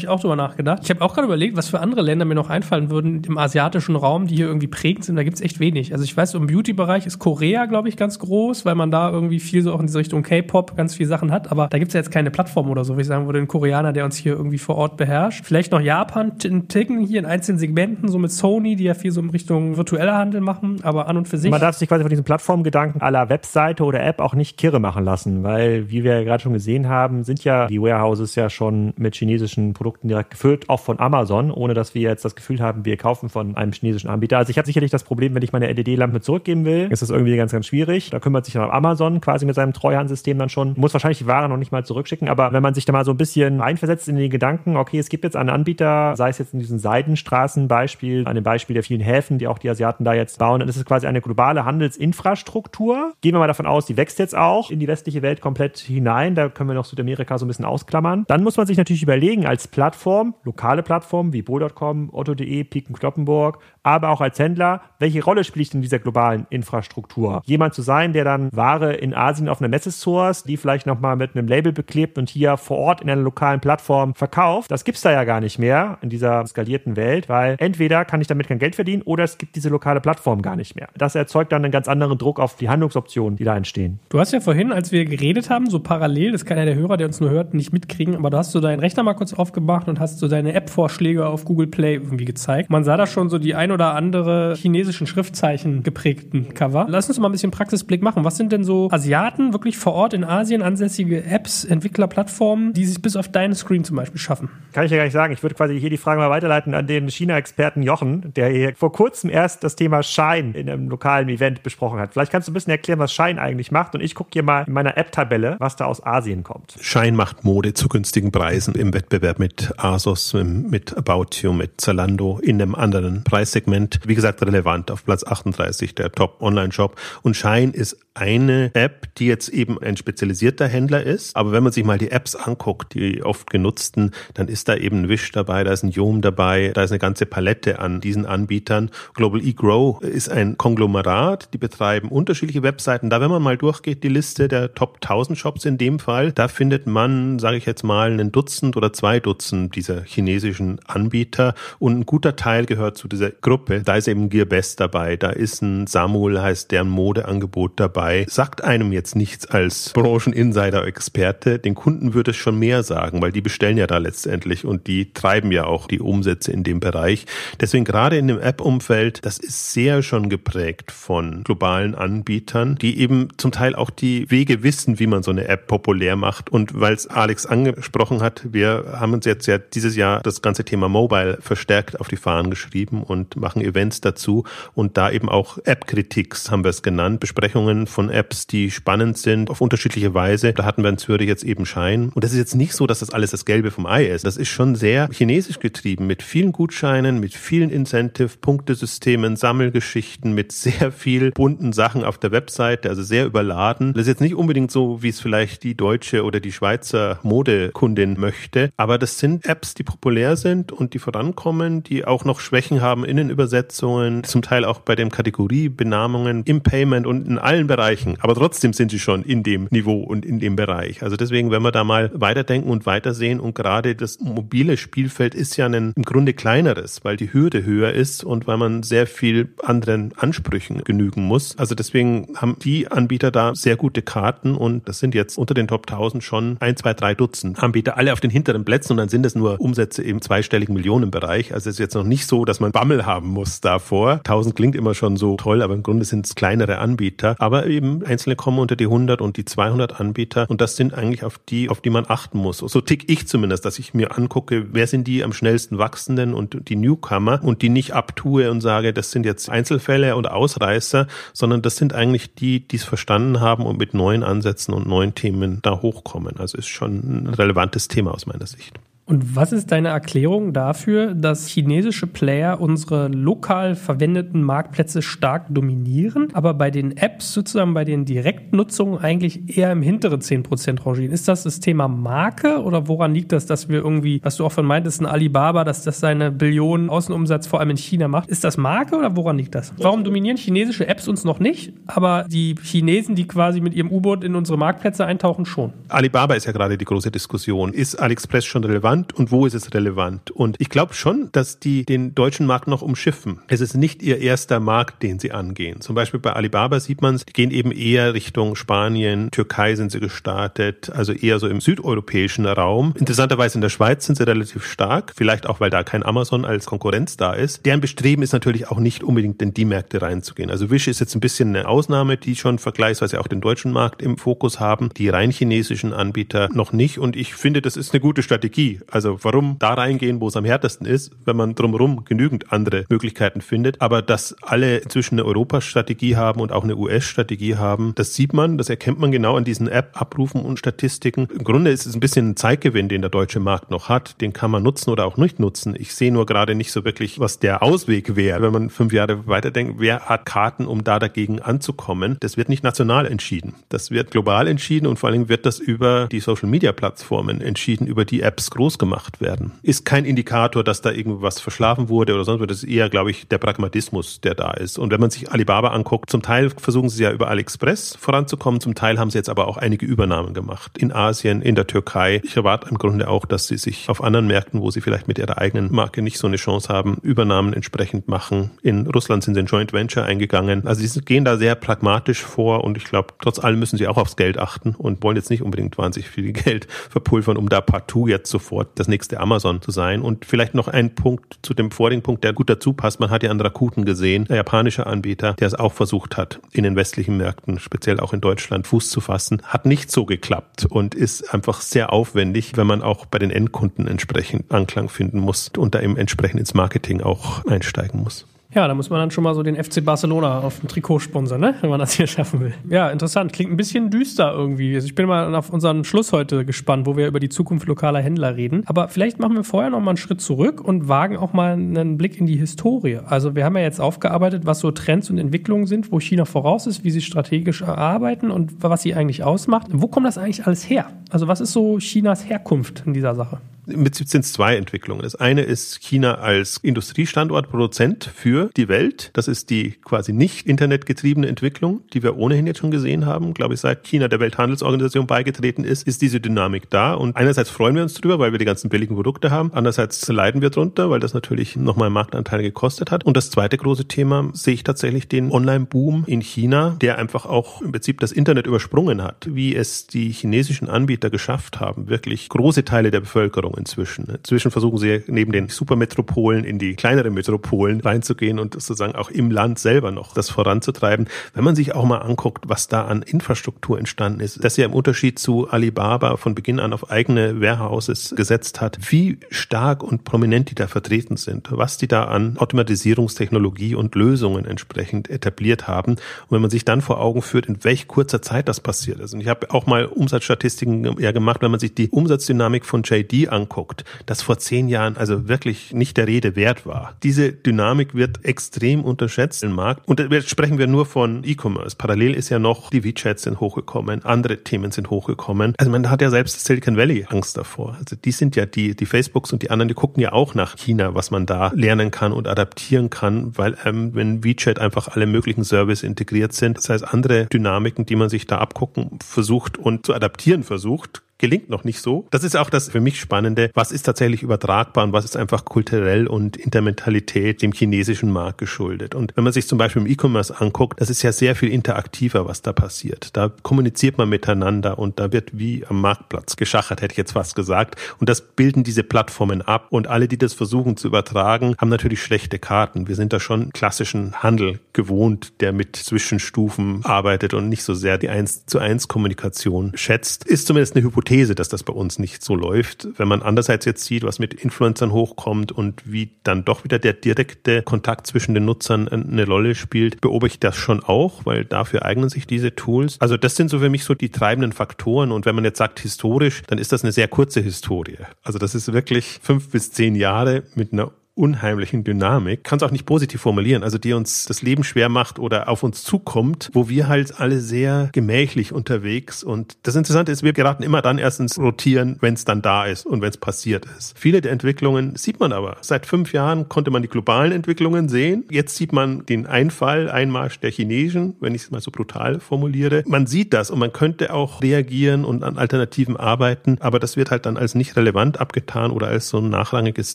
Speaker 1: ich auch drüber nachgedacht. Ich habe auch gerade überlegt, was für andere Länder mir noch einfallen würden im asiatischen Raum, die hier irgendwie prägend sind. Da gibt es echt wenig. Also ich weiß, im Beauty-Bereich ist Korea, glaube ich, ganz groß, weil man da irgendwie viel so auch in diese Richtung K-Pop ganz viele Sachen hat. Aber da gibt es ja jetzt keine Plattform oder so, wie ich sagen würde, ein Koreaner, der uns hier irgendwie vor Ort beherrscht. Vielleicht noch Japan, Ticken hier in einzelnen Segmenten, so mit Sony, die ja viel so in Richtung virtueller Handel machen, aber an und für sich.
Speaker 3: Man darf sich quasi von diesem Plattformgedanken aller Webseite oder App auch nicht kirre machen lassen, weil, wie wir ja gerade schon gesehen haben, sind ja die Warehouses ja schon mit chinesischen Produkten direkt gefüllt, auch von Amazon, ohne dass wir jetzt das Gefühl haben, wir kaufen von einem chinesischen Anbieter. Also ich habe sicherlich das Problem, wenn ich meine LED-Lampe zurückgeben will, ist das irgendwie ganz, ganz schwierig. Da kümmert sich dann Amazon quasi mit seinem Treuhandsystem dann schon, muss wahrscheinlich die Ware noch nicht mal zurückschicken, aber wenn man sich da mal so ein bisschen reinversetzt in den Gedanken, okay, es gibt jetzt einen Anbieter, sei es jetzt in diesem Seidenstraßenbeispiel, an dem Beispiel der vielen Häfen, die auch die Asiaten da jetzt bauen, dann ist es quasi eine globale Handelsinfrastruktur. Gehen wir mal davon aus, die wächst jetzt auch in die westliche Welt komplett hinein, da können wir noch Südamerika so ein bisschen ausklammern. Dann muss man sich natürlich überlegen, als Plattform, lokale Plattformen wie Bo.com, Otto.de, Piken Kloppenburg, aber auch als Händler, welche Rolle spiele ich in dieser globalen Infrastruktur? Jemand zu sein, der dann Ware in Asien auf einer Messe source, die vielleicht nochmal mit einem Label beklebt und hier vor Ort in einer lokalen Plattform verkauft, das gibt's da ja gar nicht mehr in dieser skalierten Welt, weil entweder kann ich damit kein Geld verdienen oder es gibt diese lokale Plattform gar nicht mehr. Das erzeugt dann einen ganz anderen Druck auf die Handlungsoptionen, die da entstehen.
Speaker 1: Du hast ja vorhin, als wir geredet haben, so parallel, das kann ja der Hörer, der uns nur hört, nicht mitkriegen, aber du hast so deinen Rechner mal kurz aufgemacht und hast so deine App-Vorschläge auf Google Play irgendwie gezeigt. Man sah da schon so die ein oder andere chinesischen Schriftzeichen geprägten Cover. Lass uns mal ein bisschen Praxisblick machen. Was sind denn so Asiaten, wirklich vor Ort in Asien ansässige Apps, Entwicklerplattformen, die sich bis auf deinen Screen zum Beispiel schaffen?
Speaker 3: Kann ich ja gar nicht sagen. Ich würde quasi hier die Frage mal weiterleiten an den China-Experten Jochen, der hier vor kurzem erst das Thema Shine in einem lokalen Event besprochen hat. Vielleicht kannst du ein bisschen erklären, was Shine eigentlich macht und ich gucke hier mal in meiner App-Tabelle, was da aus Asien kommt.
Speaker 2: Shine macht Mode zu günstigen Preisen im Wettbewerb mit Asos, mit About You, mit Zalando in einem anderen Preissegment. Wie gesagt, relevant auf Platz 38 der Top-Online-Shop. Und Shine ist eine App, die jetzt eben ein spezialisierter Händler ist. Aber wenn man sich mal die Apps anguckt, die oft genutzten, dann ist da eben Wish dabei, da ist ein Yom dabei, da ist eine ganze Palette an diesen Anbietern. Global eGrow ist ein Konglomerat, die betreiben unterschiedliche Webseiten. Da, wenn man mal durchgeht, die Liste der Top 1000 Shops in dem Fall, da findet man, sage ich jetzt mal, ein Dutzend oder zwei Dutzend dieser chinesischen Anbieter und ein guter Teil gehört zu dieser Gruppe. Da ist eben Gearbest dabei, da ist ein Samuel, heißt deren Modeangebot dabei. Sagt einem jetzt nichts als Brancheninsider-Experte. Den Kunden würde es schon mehr sagen, weil die bestellen ja da letztendlich und die treiben ja auch die Umsätze in dem Bereich. Deswegen gerade in dem App-Umfeld, das ist sehr schon geprägt von globalen Anbietern, die eben zum Teil auch die Wege wissen, wie man so eine App populär macht. Und weil es Alex angesprochen hat, wir haben uns jetzt ja dieses Jahr das ganze Thema Mobile verstärkt auf die Fahnen geschrieben und machen Events dazu und da eben auch App-Kritiks haben wir es genannt, Besprechungen von Apps, die spannend sind auf unterschiedliche Weise. Da hatten wir in Zürich jetzt eben Schein. Und das ist jetzt nicht so, dass das alles das Gelbe vom Ei ist. Das ist schon sehr chinesisch getrieben mit vielen Gutscheinen, mit vielen Incentive, Punktesystemen, Sammelgeschichten, mit sehr viel bunten Sachen auf der Webseite, also sehr überladen. Das ist jetzt nicht unbedingt so, wie es vielleicht die deutsche oder die Schweizer Modekundin möchte, aber das sind Apps, die populär sind und die vorankommen, die auch noch Schwächen haben in den Übersetzungen, zum Teil auch bei den Kategoriebenamungen im Payment und in allen Bereichen. Aber trotzdem sind sie schon in dem Niveau und in dem Bereich. Also deswegen, wenn wir da mal weiterdenken und weitersehen und gerade das mobile Spielfeld ist ja ein im Grunde kleineres, weil die Hürde höher ist und weil man sehr viel anderen Ansprüchen genügen muss. Also deswegen haben die Anbieter da sehr gute Karten und das sind jetzt unter den Top 1000 schon ein, zwei, drei Dutzend Anbieter, alle auf den hinteren Plätzen und dann sind es nur Umsätze im zweistelligen Millionenbereich. Also es ist jetzt noch nicht so, dass man Bammel haben muss davor. 1000 klingt immer schon so toll, aber im Grunde sind es kleinere Anbieter. Aber eben einzelne kommen unter die 100 und die 200 Anbieter und das sind eigentlich auf die, auf die man achten muss. So tick ich zumindest, dass ich mir angucke, wer sind die am schnellsten wachsenden und die Newcomer und die nicht abtue und sage, das sind jetzt Einzelfälle und Ausreißer, sondern das sind eigentlich die, die es verstanden haben und mit neuen Ansätzen und neuen Themen da hochkommen. Also ist schon ein relevantes Thema aus meiner Sicht.
Speaker 1: Und was ist deine Erklärung dafür, dass chinesische Player unsere lokal verwendeten Marktplätze stark dominieren, aber bei den Apps sozusagen bei den Direktnutzungen eigentlich eher im hinteren 10% rangieren? Ist das das Thema Marke oder woran liegt das, dass wir irgendwie, was du auch von meintest, ein Alibaba, dass das seine Billionen Außenumsatz vor allem in China macht? Ist das Marke oder woran liegt das? Warum dominieren chinesische Apps uns noch nicht, aber die Chinesen, die quasi mit ihrem U-Boot in unsere Marktplätze eintauchen, schon?
Speaker 2: Alibaba ist ja gerade die große Diskussion. Ist AliExpress schon relevant? Relevant und wo ist es relevant? Und ich glaube schon, dass die den deutschen Markt noch umschiffen. Es ist nicht ihr erster Markt, den sie angehen. Zum Beispiel bei Alibaba sieht man es, die gehen eben eher Richtung Spanien, Türkei sind sie gestartet, also eher so im südeuropäischen Raum. Interessanterweise in der Schweiz sind sie relativ stark, vielleicht auch, weil da kein Amazon als Konkurrenz da ist. Deren Bestreben ist natürlich auch nicht unbedingt in die Märkte reinzugehen. Also Wish ist jetzt ein bisschen eine Ausnahme, die schon vergleichsweise auch den deutschen Markt im Fokus haben, die rein chinesischen Anbieter noch nicht. Und ich finde, das ist eine gute Strategie. Also warum da reingehen, wo es am härtesten ist, wenn man drumherum genügend andere Möglichkeiten findet. Aber dass alle inzwischen eine Europastrategie haben und auch eine US-Strategie haben, das sieht man, das erkennt man genau an diesen App-Abrufen und Statistiken. Im Grunde ist es ein bisschen ein Zeitgewinn, den der deutsche Markt noch hat. Den kann man nutzen oder auch nicht nutzen. Ich sehe nur gerade nicht so wirklich, was der Ausweg wäre, wenn man fünf Jahre weiterdenkt. Wer hat Karten, um da dagegen anzukommen? Das wird nicht national entschieden. Das wird global entschieden und vor allem wird das über die Social-Media-Plattformen entschieden, über die Apps groß groß werden. Ist kein Indikator, dass da irgendwas verschlafen wurde oder sonst was. Das ist eher, glaube ich, der Pragmatismus, der da ist. Und wenn man sich Alibaba anguckt, zum Teil versuchen sie ja über AliExpress voranzukommen, zum Teil haben sie jetzt aber auch einige Übernahmen gemacht. In Asien, in der Türkei. Ich erwarte im Grunde auch, dass sie sich auf anderen Märkten, wo sie vielleicht mit ihrer eigenen Marke nicht so eine Chance haben, Übernahmen entsprechend machen. In Russland sind sie in Joint Venture eingegangen. Also sie gehen da sehr pragmatisch vor und ich glaube, trotz allem müssen sie auch aufs Geld achten und wollen jetzt nicht unbedingt wahnsinnig viel Geld verpulvern, um da partout jetzt sofort das nächste Amazon zu sein. Und vielleicht noch ein Punkt zu dem vorigen Punkt, der gut dazu passt. Man hat ja an Rakuten gesehen, der japanische Anbieter, der es auch versucht hat, in den westlichen Märkten, speziell auch in Deutschland, Fuß zu fassen, hat nicht so geklappt und ist einfach sehr aufwendig, wenn man auch bei den Endkunden entsprechend Anklang finden muss und da eben entsprechend ins Marketing auch einsteigen muss.
Speaker 1: Ja, da muss man dann schon mal so den FC Barcelona auf dem Trikot sponsern, ne? wenn man das hier schaffen will. Ja, interessant. Klingt ein bisschen düster irgendwie. Also ich bin mal auf unseren Schluss heute gespannt, wo wir über die Zukunft lokaler Händler reden. Aber vielleicht machen wir vorher noch mal einen Schritt zurück und wagen auch mal einen Blick in die Historie. Also wir haben ja jetzt aufgearbeitet, was so Trends und Entwicklungen sind, wo China voraus ist, wie sie strategisch arbeiten und was sie eigentlich ausmacht. Wo kommt das eigentlich alles her? Also was ist so Chinas Herkunft in dieser Sache?
Speaker 2: Im Prinzip sind es zwei Entwicklungen. Das eine ist China als Industriestandort, Produzent für die Welt. Das ist die quasi nicht internetgetriebene Entwicklung, die wir ohnehin jetzt schon gesehen haben. Glaube ich, seit China der Welthandelsorganisation beigetreten ist, ist diese Dynamik da. Und einerseits freuen wir uns drüber, weil wir die ganzen billigen Produkte haben. Andererseits leiden wir drunter, weil das natürlich nochmal Marktanteile gekostet hat. Und das zweite große Thema sehe ich tatsächlich den Online-Boom in China, der einfach auch im Prinzip das Internet übersprungen hat. Wie es die chinesischen Anbieter geschafft haben, wirklich große Teile der Bevölkerung inzwischen. Inzwischen versuchen sie neben den Supermetropolen in die kleineren Metropolen reinzugehen und sozusagen auch im Land selber noch das voranzutreiben. Wenn man sich auch mal anguckt, was da an Infrastruktur entstanden ist, dass ja im Unterschied zu Alibaba von Beginn an auf eigene Warehouses gesetzt hat, wie stark und prominent die da vertreten sind, was die da an Automatisierungstechnologie und Lösungen entsprechend etabliert haben. Und wenn man sich dann vor Augen führt, in welch kurzer Zeit das passiert ist. Und ich habe auch mal Umsatzstatistiken ja gemacht, wenn man sich die Umsatzdynamik von JD anguckt, das vor zehn Jahren also wirklich nicht der Rede wert war. Diese Dynamik wird extrem unterschätzt im Markt. Und jetzt sprechen wir nur von E-Commerce. Parallel ist ja noch, die WeChats sind hochgekommen, andere Themen sind hochgekommen. Also man hat ja selbst Silicon Valley Angst davor. Also die sind ja die, die Facebooks und die anderen, die gucken ja auch nach China, was man da lernen kann und adaptieren kann, weil ähm, wenn WeChat einfach alle möglichen Services integriert sind, das heißt andere Dynamiken, die man sich da abgucken versucht und zu adaptieren versucht, Frucht gelingt noch nicht so. Das ist auch das für mich Spannende. Was ist tatsächlich übertragbar und was ist einfach kulturell und in der Mentalität dem chinesischen Markt geschuldet? Und wenn man sich zum Beispiel im E-Commerce anguckt, das ist ja sehr viel interaktiver, was da passiert. Da kommuniziert man miteinander und da wird wie am Marktplatz geschachert, hätte ich jetzt fast gesagt. Und das bilden diese Plattformen ab. Und alle, die das versuchen zu übertragen, haben natürlich schlechte Karten. Wir sind da schon klassischen Handel gewohnt, der mit Zwischenstufen arbeitet und nicht so sehr die 1 zu 1 Kommunikation schätzt. Ist zumindest eine Hypothese These, dass das bei uns nicht so läuft. Wenn man andererseits jetzt sieht, was mit Influencern hochkommt und wie dann doch wieder der direkte Kontakt zwischen den Nutzern eine Rolle spielt, beobachte ich das schon auch, weil dafür eignen sich diese Tools. Also das sind so für mich so die treibenden Faktoren. Und wenn man jetzt sagt historisch, dann ist das eine sehr kurze Historie. Also das ist wirklich fünf bis zehn Jahre mit einer unheimlichen Dynamik, kann es auch nicht positiv formulieren, also die uns das Leben schwer macht oder auf uns zukommt, wo wir halt alle sehr gemächlich unterwegs und das Interessante ist, wir geraten immer dann erst Rotieren, wenn es dann da ist und wenn es passiert ist. Viele der Entwicklungen sieht man aber. Seit fünf Jahren konnte man die globalen Entwicklungen sehen. Jetzt sieht man den Einfall, Einmarsch der Chinesen, wenn ich es mal so brutal formuliere. Man sieht das und man könnte auch reagieren und an Alternativen arbeiten, aber das wird halt dann als nicht relevant abgetan oder als so ein nachrangiges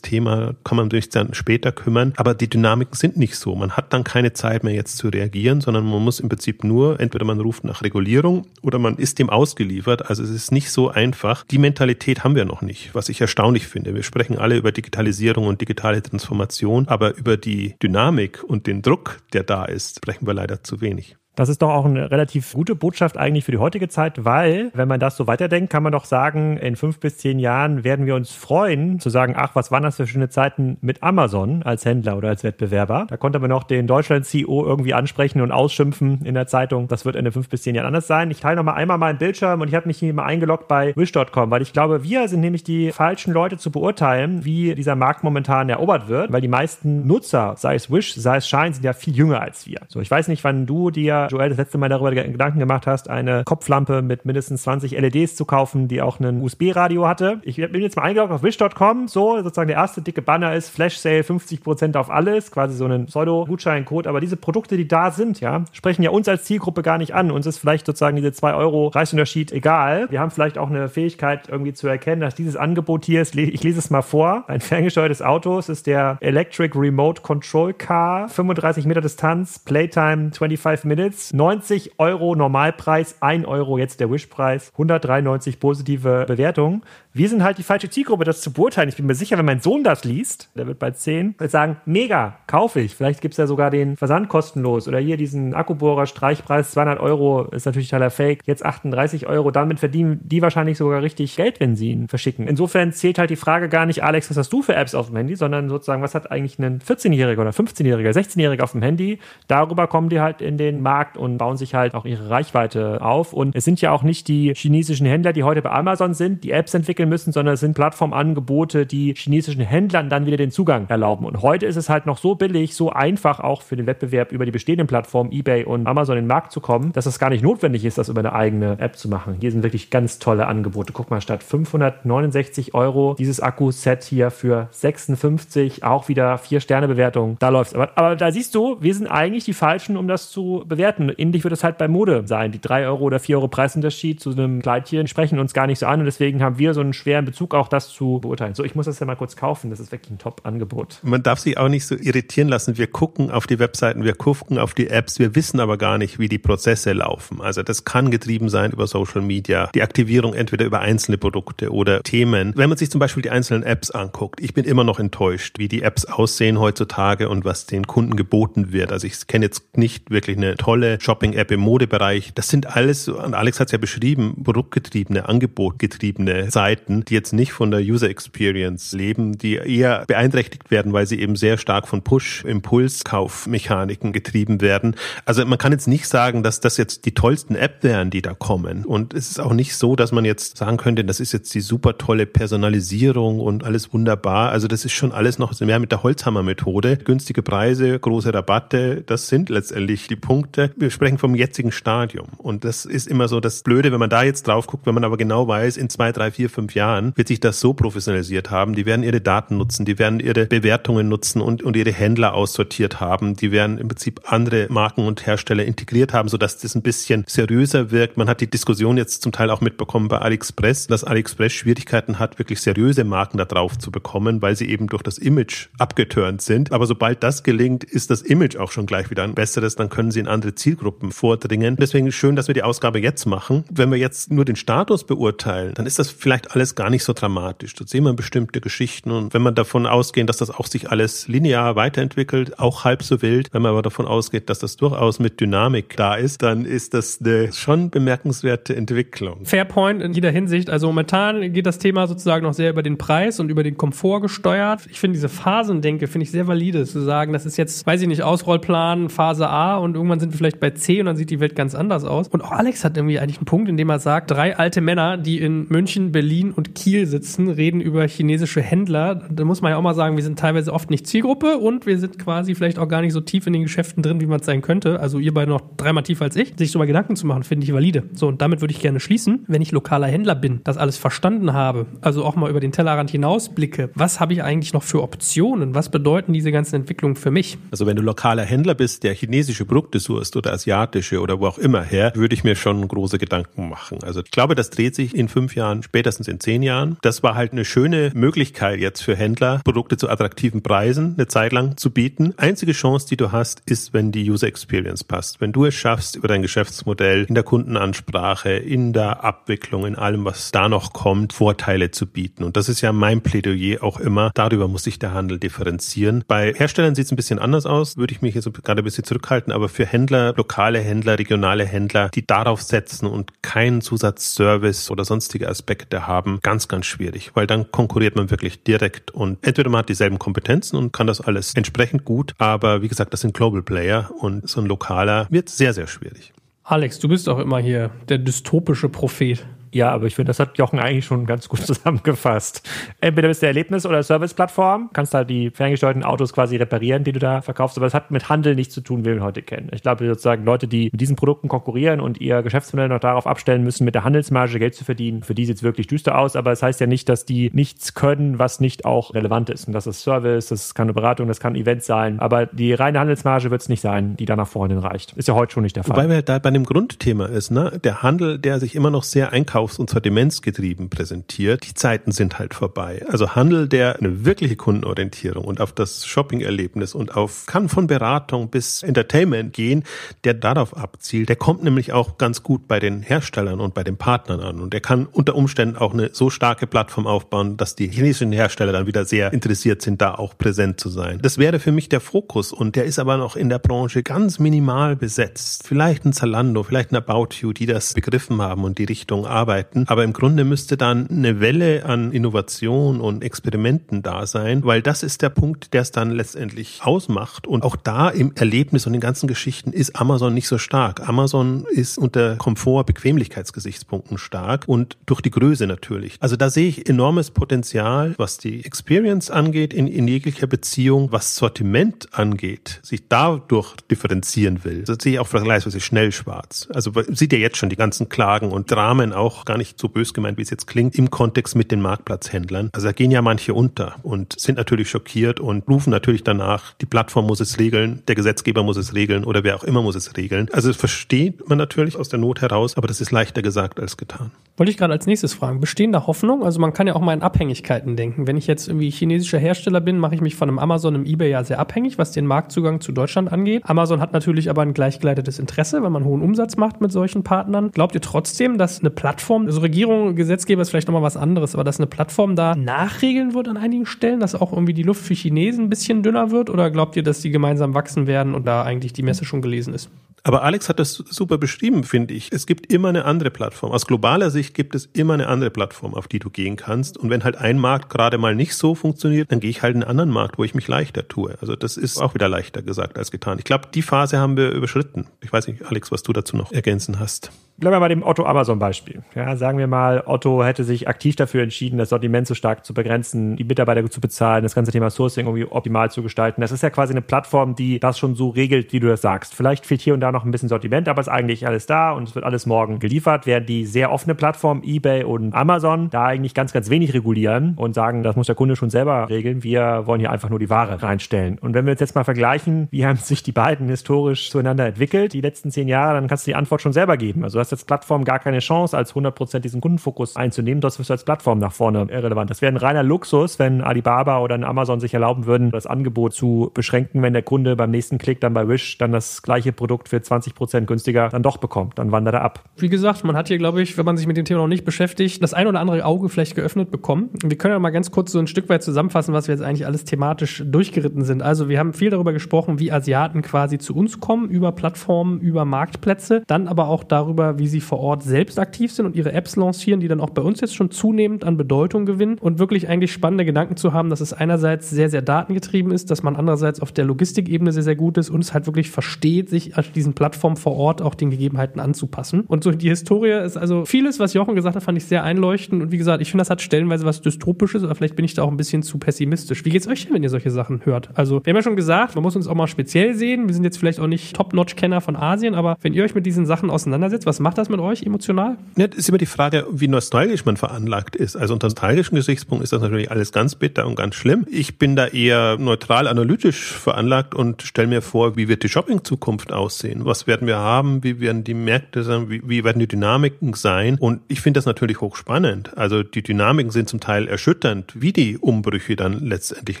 Speaker 2: Thema, kann man durch sich dann später kümmern. Aber die Dynamiken sind nicht so. Man hat dann keine Zeit mehr jetzt zu reagieren, sondern man muss im Prinzip nur, entweder man ruft nach Regulierung oder man ist dem ausgeliefert. Also es ist nicht so einfach. Die Mentalität haben wir noch nicht, was ich erstaunlich finde. Wir sprechen alle über Digitalisierung und digitale Transformation, aber über die Dynamik und den Druck, der da ist, sprechen wir leider zu wenig.
Speaker 3: Das ist doch auch eine relativ gute Botschaft eigentlich für die heutige Zeit, weil, wenn man das so weiterdenkt, kann man doch sagen, in fünf bis zehn Jahren werden wir uns freuen, zu sagen, ach, was waren das für schöne Zeiten mit Amazon als Händler oder als Wettbewerber. Da konnte man noch den Deutschland-CEO irgendwie ansprechen und ausschimpfen in der Zeitung. Das wird in den fünf bis zehn Jahren anders sein. Ich teile noch mal einmal meinen Bildschirm und ich habe mich hier mal eingeloggt bei wish.com, weil ich glaube, wir sind nämlich die falschen Leute zu beurteilen, wie dieser Markt momentan erobert wird, weil die meisten Nutzer, sei es Wish, sei es Shine, sind ja viel jünger als wir. So, ich weiß nicht, wann du dir, Joel, das letzte Mal darüber Gedanken gemacht hast, eine Kopflampe mit mindestens 20 LEDs zu kaufen, die auch einen USB-Radio hatte. Ich bin jetzt mal eingeloggt auf wish.com, so sozusagen der erste dicke Banner ist Flash Sale 50% auf alles, quasi so ein Pseudo-Gutscheincode. Aber diese Produkte, die da sind, ja, sprechen ja uns als Zielgruppe gar nicht an. Uns ist vielleicht sozusagen diese 2 Euro Preisunterschied egal. Wir haben vielleicht auch eine Fähigkeit irgendwie zu erkennen, dass dieses Angebot hier ist, ich lese es mal vor, ein ferngesteuertes Auto, es ist der Electric Remote Control Car, 35 Meter Distanz, Playtime 25 Minutes, 90 Euro Normalpreis, 1 Euro jetzt der Wish-Preis, 193 positive Bewertungen. Wir sind halt die falsche Zielgruppe, das zu beurteilen. Ich bin mir sicher, wenn mein Sohn das liest, der wird bald 10, wird sagen, mega, kaufe ich. Vielleicht gibt es ja sogar den Versand kostenlos oder hier diesen Akkubohrer Streichpreis 200 Euro, ist natürlich totaler Fake, jetzt 38 Euro. Damit verdienen die wahrscheinlich sogar richtig Geld, wenn sie ihn verschicken. Insofern zählt halt die Frage gar nicht, Alex, was hast du für Apps auf dem Handy, sondern sozusagen, was hat eigentlich ein 14-Jähriger oder 15-Jähriger, 16-Jähriger auf dem Handy? Darüber kommen die halt in den Markt und bauen sich halt auch ihre Reichweite auf. Und es sind ja auch nicht die chinesischen Händler, die heute bei Amazon sind, die Apps entwickeln entwickeln müssen, sondern es sind Plattformangebote, die chinesischen Händlern dann wieder den Zugang erlauben. Und heute ist es halt noch so billig, so einfach auch für den Wettbewerb über die bestehenden Plattformen eBay und Amazon in den Markt zu kommen, dass es gar nicht notwendig ist, das über eine eigene App zu machen. Hier sind wirklich ganz tolle Angebote. Guck mal, statt 569 Euro dieses Akku-Set hier für 56, auch wieder 4-Sterne-Bewertung. Da läuft's. Aber, aber da siehst du, wir sind eigentlich die Falschen, um das zu bewerten. Ähnlich wird es halt bei Mode sein. Die 3 Euro oder 4 Euro Preisunterschied zu einem Kleidchen sprechen uns gar nicht so an und deswegen haben wir so einen schweren Bezug, auch das zu beurteilen. So, ich muss das ja mal kurz kaufen. Das ist wirklich ein Top-Angebot.
Speaker 2: Man darf sich auch nicht so irritieren lassen. Wir gucken auf die Webseiten, wir gucken auf die Apps, wir wissen aber gar nicht, wie die Prozesse laufen. Also das kann getrieben sein über Social Media, die Aktivierung entweder über einzelne Produkte oder Themen. Wenn man sich zum Beispiel die einzelnen Apps anguckt, ich bin immer noch enttäuscht, wie die Apps aussehen heutzutage und was den Kunden geboten wird. Also ich kenne jetzt nicht wirklich eine tolle Shopping-App im Modebereich. Das sind alles, und Alex hat es ja beschrieben, produktgetriebene, angebotgetriebene Seiten, die jetzt nicht von der User Experience leben, die eher beeinträchtigt werden, weil sie eben sehr stark von Push-Impulskaufmechaniken getrieben werden. Also man kann jetzt nicht sagen, dass das jetzt die tollsten App wären, die da kommen. Und es ist auch nicht so, dass man jetzt sagen könnte, das ist jetzt die super tolle Personalisierung und alles wunderbar. Also das ist schon alles noch mehr mit der Holzhammer-Methode. Günstige Preise, große Rabatte, das sind letztendlich die Punkte. Wir sprechen vom jetzigen Stadium. Und das ist immer so das Blöde, wenn man da jetzt drauf guckt, wenn man aber genau weiß, in zwei, drei, vier, fünf Jahren wird sich das so professionalisiert haben, die werden ihre Daten nutzen, die werden ihre Bewertungen nutzen und, und ihre Händler aussortiert haben, die werden im Prinzip andere Marken und Hersteller integriert haben, sodass das ein bisschen seriöser wirkt. Man hat die Diskussion jetzt zum Teil auch mitbekommen bei AliExpress, dass AliExpress Schwierigkeiten hat, wirklich seriöse Marken da drauf zu bekommen, weil sie eben durch das Image abgeturnt sind. Aber sobald das gelingt, ist das Image auch schon gleich wieder ein besseres, dann können sie in andere Zielgruppen vordringen. Deswegen schön, dass wir die Ausgabe jetzt machen. Wenn wir jetzt nur den Status beurteilen, dann ist das vielleicht alles gar nicht so dramatisch. Dort sehen wir bestimmte Geschichten und wenn man davon ausgeht, dass das auch sich alles linear weiterentwickelt, auch halb so wild, wenn man aber davon ausgeht, dass das durchaus mit Dynamik da ist, dann ist das eine schon bemerkenswerte Entwicklung.
Speaker 1: Fairpoint in jeder Hinsicht. Also momentan geht das Thema sozusagen noch sehr über den Preis und über den Komfort gesteuert. Ich finde diese Phasendenke finde ich sehr valide zu sagen, das ist jetzt, weiß ich nicht, Ausrollplan Phase A und irgendwann sind wir vielleicht bei C und dann sieht die Welt ganz anders aus. Und auch Alex hat irgendwie eigentlich einen Punkt, in dem er sagt, drei alte Männer, die in München, Berlin und Kiel sitzen, reden über chinesische Händler. Da muss man ja auch mal sagen, wir sind teilweise oft nicht Zielgruppe und wir sind quasi vielleicht auch gar nicht so tief in den Geschäften drin, wie man es sein könnte. Also ihr beide noch dreimal tiefer als ich. Sich so mal Gedanken zu machen, finde ich valide. So, und damit würde ich gerne schließen. Wenn ich lokaler Händler bin, das alles verstanden habe, also auch mal über den Tellerrand hinausblicke, was habe ich eigentlich noch für Optionen? Was bedeuten diese ganzen Entwicklungen für mich?
Speaker 2: Also wenn du lokaler Händler bist, der chinesische Produkte suchst oder asiatische oder wo auch immer her, würde ich mir schon große Gedanken machen. Also ich glaube, das dreht sich in fünf Jahren, spätestens in zehn Jahren. Das war halt eine schöne Möglichkeit jetzt für Händler, Produkte zu attraktiven Preisen eine Zeit lang zu bieten. Einzige Chance, die du hast, ist, wenn die User Experience passt. Wenn du es schaffst, über dein Geschäftsmodell in der Kundenansprache, in der Abwicklung, in allem, was da noch kommt, Vorteile zu bieten. Und das ist ja mein Plädoyer auch immer. Darüber muss sich der Handel differenzieren. Bei Herstellern sieht es ein bisschen anders aus, würde ich mich jetzt gerade ein bisschen zurückhalten, aber für Händler, lokale Händler, regionale Händler, die darauf setzen und keinen Zusatzservice oder sonstige Aspekte haben, ganz, ganz schwierig, weil dann konkurriert man wirklich direkt und entweder man hat dieselben Kompetenzen und kann das alles entsprechend gut, aber wie gesagt, das sind Global Player und so ein lokaler wird sehr, sehr schwierig.
Speaker 1: Alex, du bist auch immer hier der dystopische Prophet.
Speaker 3: Ja, aber ich finde, das hat Jochen eigentlich schon ganz gut zusammengefasst. Entweder bist du Erlebnis- oder Serviceplattform, kannst da die ferngesteuerten Autos quasi reparieren, die du da verkaufst, aber es hat mit Handel nichts zu tun, wie wir heute kennen. Ich glaube sozusagen Leute, die mit diesen Produkten konkurrieren und ihr Geschäftsmodell noch darauf abstellen müssen, mit der Handelsmarge Geld zu verdienen, für die sieht es wirklich düster aus, aber es das heißt ja nicht, dass die nichts können, was nicht auch relevant ist. Und das ist Service, das kann eine Beratung, das kann ein Event sein, aber die reine Handelsmarge wird es nicht sein, die da nach vorne reicht. Ist ja heute schon nicht der Fall.
Speaker 2: Wobei wir da bei dem Grundthema ist, ne? Der Handel, der sich immer noch sehr einkaufs- und sortimentsgetrieben präsentiert, die Zeiten sind halt vorbei. Also Handel, der eine wirkliche Kundenorientierung und auf das Shopping-Erlebnis und auf, kann von Beratung bis Entertainment gehen, der darauf abzielt, der kommt nämlich auch ganz gut bei den Herstellern und bei den Partnern an und der kann unter Umständen auch eine so starke Plattform aufbauen, dass die chinesischen Hersteller dann wieder sehr interessiert sind, da auch präsent zu sein. Das wäre für mich der Fokus und der ist aber noch in der Branche ganz minimal besetzt. Vielleicht ein Zalando, vielleicht ein About You, die das begriffen haben und die Richtung arbeiten. Aber im Grunde müsste dann eine Welle an Innovation und Experimenten da sein, weil das ist der Punkt, der es dann letztendlich ausmacht. Und auch da im Erlebnis und den ganzen Geschichten ist Amazon nicht so stark. Amazon ist unter Komfort, Bequemlichkeitsgesichtspunkten stark und durch die Größe natürlich. Also da sehe ich enormes Potenzial, was die Experience angeht in, in jeglicher Beziehung, was Sortiment angeht, sich dadurch differenzieren will. Das sehe ich auch vergleichsweise schnell schwarz. Also sieht ja jetzt schon die ganzen Klagen und Dramen auch gar nicht so bös gemeint, wie es jetzt klingt, im Kontext mit den Marktplatzhändlern. Also da gehen ja manche unter und sind natürlich schockiert und rufen natürlich danach, die Plattform muss es regeln, der Gesetzgeber muss es regeln oder wer auch immer muss es regeln. Also das versteht man natürlich aus der Not heraus, aber das ist leichter gesagt als getan.
Speaker 1: Wollte ich gerade als nächstes fragen, bestehen da Hoffnung? Also man kann ja auch mal in Abhängigkeiten denken. Wenn ich jetzt irgendwie chinesischer Hersteller bin, mache ich mich von einem Amazon, einem eBay ja sehr abhängig, was den Marktzugang zu Deutschland angeht. Amazon hat natürlich aber ein gleichgeleitetes Interesse, wenn man hohen Umsatz macht mit solchen Partnern. Glaubt ihr trotzdem, dass eine Plattform, also Regierung, Gesetzgeber ist vielleicht nochmal was anderes, aber dass eine Plattform da nachregeln wird an einigen Stellen, dass auch irgendwie die Luft für Chinesen ein bisschen dünner wird? Oder glaubt ihr, dass die gemeinsam wachsen werden und da eigentlich die Messe schon gelesen ist?
Speaker 2: Aber Alex hat das super beschrieben, finde ich. Es gibt immer eine andere Plattform. Aus globaler Sicht gibt es immer eine andere Plattform, auf die du gehen kannst. Und wenn halt ein Markt gerade mal nicht so funktioniert, dann gehe ich halt in einen anderen Markt, wo ich mich leichter tue. Also das ist auch wieder leichter gesagt als getan. Ich glaube, die Phase haben wir überschritten. Ich weiß nicht, Alex, was du dazu noch ergänzen hast.
Speaker 3: Bleiben wir bei dem Otto-Amazon-Beispiel. Ja, sagen wir mal, Otto hätte sich aktiv dafür entschieden, das Sortiment so stark zu begrenzen, die Mitarbeiter zu bezahlen, das ganze Thema Sourcing irgendwie optimal zu gestalten. Das ist ja quasi eine Plattform, die das schon so regelt, wie du das sagst. Vielleicht fehlt hier und da noch ein bisschen Sortiment, aber ist eigentlich alles da und es wird alles morgen geliefert, während die sehr offene Plattform eBay und Amazon da eigentlich ganz, ganz wenig regulieren und sagen, das muss der Kunde schon selber regeln. Wir wollen hier einfach nur die Ware reinstellen. Und wenn wir uns jetzt mal vergleichen, wie haben sich die beiden historisch zueinander entwickelt, die letzten zehn Jahre, dann kannst du die Antwort schon selber geben. Also hast als Plattform gar keine Chance, als 100% diesen Kundenfokus einzunehmen. Das wirst du als Plattform nach vorne irrelevant. Das wäre ein reiner Luxus, wenn Alibaba oder ein Amazon sich erlauben würden, das Angebot zu beschränken, wenn der Kunde beim nächsten Klick dann bei Wish dann das gleiche Produkt für 20% günstiger dann doch bekommt. Dann wandert er ab.
Speaker 1: Wie gesagt, man hat hier, glaube ich, wenn man sich mit dem Thema noch nicht beschäftigt, das ein oder andere Auge vielleicht geöffnet bekommen. Wir können ja mal ganz kurz so ein Stück weit zusammenfassen, was wir jetzt eigentlich alles thematisch durchgeritten sind. Also wir haben viel darüber gesprochen, wie Asiaten quasi zu uns kommen, über Plattformen, über Marktplätze, dann aber auch darüber, wie sie vor Ort selbst aktiv sind und ihre Apps lancieren, die dann auch bei uns jetzt schon zunehmend an Bedeutung gewinnen und wirklich eigentlich spannende Gedanken zu haben, dass es einerseits sehr, sehr datengetrieben ist, dass man andererseits auf der Logistikebene sehr, sehr gut ist und es halt wirklich versteht, sich auf diesen Plattformen vor Ort auch den Gegebenheiten anzupassen. Und so die Historie ist also vieles, was Jochen gesagt hat, fand ich sehr einleuchtend und wie gesagt, ich finde, das hat stellenweise was Dystropisches, aber vielleicht bin ich da auch ein bisschen zu pessimistisch. Wie geht's euch denn, wenn ihr solche Sachen hört? Also, wir haben ja schon gesagt, man muss uns auch mal speziell sehen. Wir sind jetzt vielleicht auch nicht Top-Notch-Kenner von Asien, aber wenn ihr euch mit diesen Sachen auseinandersetzt, was macht das mit euch emotional?
Speaker 2: Ja, das ist immer die Frage, wie nostalgisch man veranlagt ist. Also unter nostalgischen Gesichtspunkt ist das natürlich alles ganz bitter und ganz schlimm. Ich bin da eher neutral analytisch veranlagt und stelle mir vor, wie wird die Shopping-Zukunft aussehen? Was werden wir haben? Wie werden die Märkte sein? Wie, wie werden die Dynamiken sein? Und ich finde das natürlich hochspannend. Also die Dynamiken sind zum Teil erschütternd, wie die Umbrüche dann letztendlich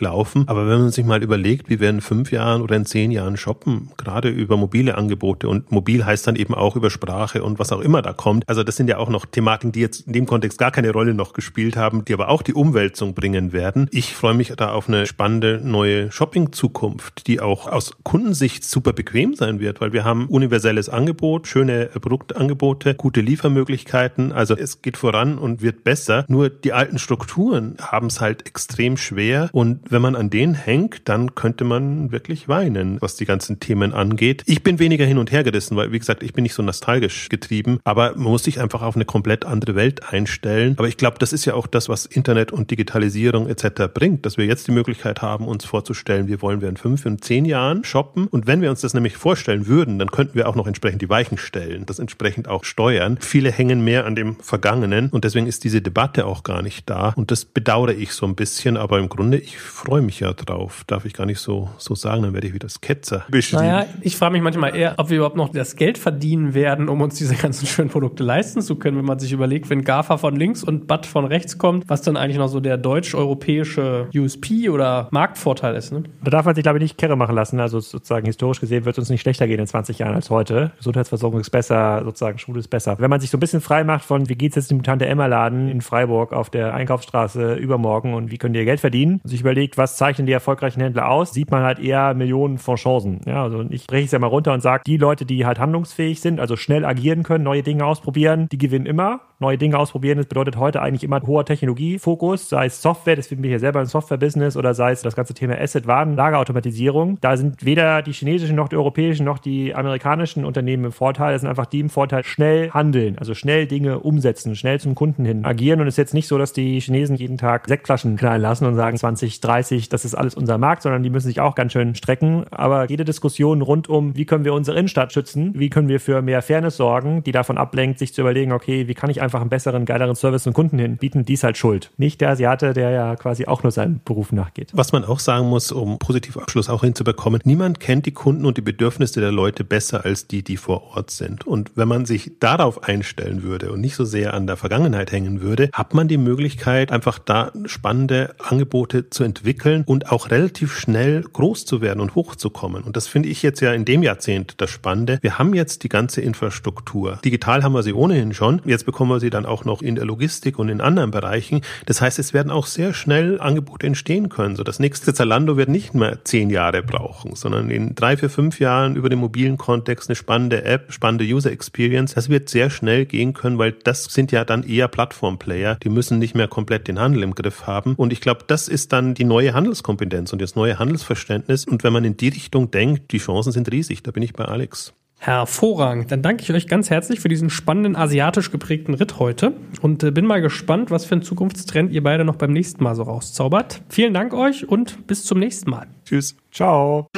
Speaker 2: laufen. Aber wenn man sich mal überlegt, wie wir in fünf Jahren oder in zehn Jahren shoppen, gerade über mobile Angebote und mobil heißt dann eben auch über Sprache und was auch immer da kommt. Also das sind ja auch noch Thematiken, die jetzt in dem Kontext gar keine Rolle noch gespielt haben, die aber auch die Umwälzung bringen werden. Ich freue mich da auf eine spannende neue Shopping-Zukunft, die auch aus Kundensicht super bequem sein wird, weil wir haben universelles Angebot, schöne Produktangebote, gute Liefermöglichkeiten. Also es geht voran und wird besser. Nur die alten Strukturen haben es halt extrem schwer und wenn man an denen hängt, dann könnte man wirklich weinen, was die ganzen Themen angeht. Ich bin weniger hin und her gerissen, weil wie gesagt, ich bin nicht so nostalgisch getrieben betrieben, aber man muss sich einfach auf eine komplett andere Welt einstellen. Aber ich glaube, das ist ja auch das, was Internet und Digitalisierung etc. bringt, dass wir jetzt die Möglichkeit haben, uns vorzustellen, wie wollen wir in fünf, in zehn Jahren shoppen. Und wenn wir uns das nämlich vorstellen würden, dann könnten wir auch noch entsprechend die Weichen stellen, das entsprechend auch steuern. Viele hängen mehr an dem Vergangenen und deswegen ist diese Debatte auch gar nicht da. Und das bedauere ich so ein bisschen, aber im Grunde, ich freue mich ja drauf. Darf ich gar nicht so, so sagen, dann werde ich wieder Sketzer.
Speaker 1: Naja, ich frage mich manchmal eher, ob wir überhaupt noch das Geld verdienen werden, um uns diese ganzen schönen Produkte leisten zu können, wenn man sich überlegt, wenn GAFA von links und BAT von rechts kommt, was dann eigentlich noch so der deutsch-europäische USP oder Marktvorteil ist. Ne?
Speaker 3: Da darf man sich, glaube ich, nicht Kerre machen lassen. Also sozusagen historisch gesehen wird es uns nicht schlechter gehen in 20 Jahren als heute. Gesundheitsversorgung ist besser, sozusagen Schule ist besser. Wenn man sich so ein bisschen frei macht von, wie geht es jetzt dem Tante Emma Laden in Freiburg auf der Einkaufsstraße übermorgen und wie können die ihr Geld verdienen und sich überlegt, was zeichnen die erfolgreichen Händler aus, sieht man halt eher Millionen von Chancen. Ja, also ich breche es ja mal runter und sage, die Leute, die halt handlungsfähig sind, also schnell agieren können, neue Dinge ausprobieren, die gewinnen immer. Neue Dinge ausprobieren, das bedeutet heute eigentlich immer hoher Technologiefokus, sei es Software, das finden wir hier selber im Software-Business oder sei es das ganze Thema Asset, Waren, Lagerautomatisierung. Da sind weder die chinesischen noch die europäischen noch die amerikanischen Unternehmen im Vorteil. Das sind einfach die im Vorteil, schnell handeln, also schnell Dinge umsetzen, schnell zum Kunden hin agieren. Und es ist jetzt nicht so, dass die Chinesen jeden Tag Sektflaschen knallen lassen und sagen 20, 30, das ist alles unser Markt, sondern die müssen sich auch ganz schön strecken. Aber jede Diskussion rund um, wie können wir unsere Innenstadt schützen, wie können wir für mehr Fairness sorgen, die davon ablenkt, sich zu überlegen, okay, wie kann ich einfach einen besseren, geileren Service zum Kunden hinbieten, die ist halt schuld. Nicht der Asiate, der ja quasi auch nur seinem Beruf nachgeht.
Speaker 2: Was man auch sagen muss, um positiven Abschluss auch hinzubekommen, niemand kennt die Kunden und die Bedürfnisse der Leute besser als die, die vor Ort sind. Und wenn man sich darauf einstellen würde und nicht so sehr an der Vergangenheit hängen würde, hat man die Möglichkeit, einfach da spannende Angebote zu entwickeln und auch relativ schnell groß zu werden und hochzukommen. Und das finde ich jetzt ja in dem Jahrzehnt das Spannende. Wir haben jetzt die ganze Infrastruktur. Digital haben wir sie ohnehin schon. Jetzt bekommen wir sie dann auch noch in der Logistik und in anderen Bereichen. Das heißt, es werden auch sehr schnell Angebote entstehen können. So das nächste Zalando wird nicht mehr zehn Jahre brauchen, sondern in drei, vier, fünf Jahren über den mobilen Kontext eine spannende App, spannende User Experience. Das wird sehr schnell gehen können, weil das sind ja dann eher Plattformplayer. Die müssen nicht mehr komplett den Handel im Griff haben. Und ich glaube, das ist dann die neue Handelskompetenz und das neue Handelsverständnis. Und wenn man in die Richtung denkt, die Chancen sind riesig. Da bin ich bei Alex.
Speaker 1: Hervorragend. Dann danke ich euch ganz herzlich für diesen spannenden asiatisch geprägten Ritt heute und äh, bin mal gespannt, was für einen Zukunftstrend ihr beide noch beim nächsten Mal so rauszaubert. Vielen Dank euch und bis zum nächsten Mal.
Speaker 2: Tschüss.
Speaker 3: Ciao.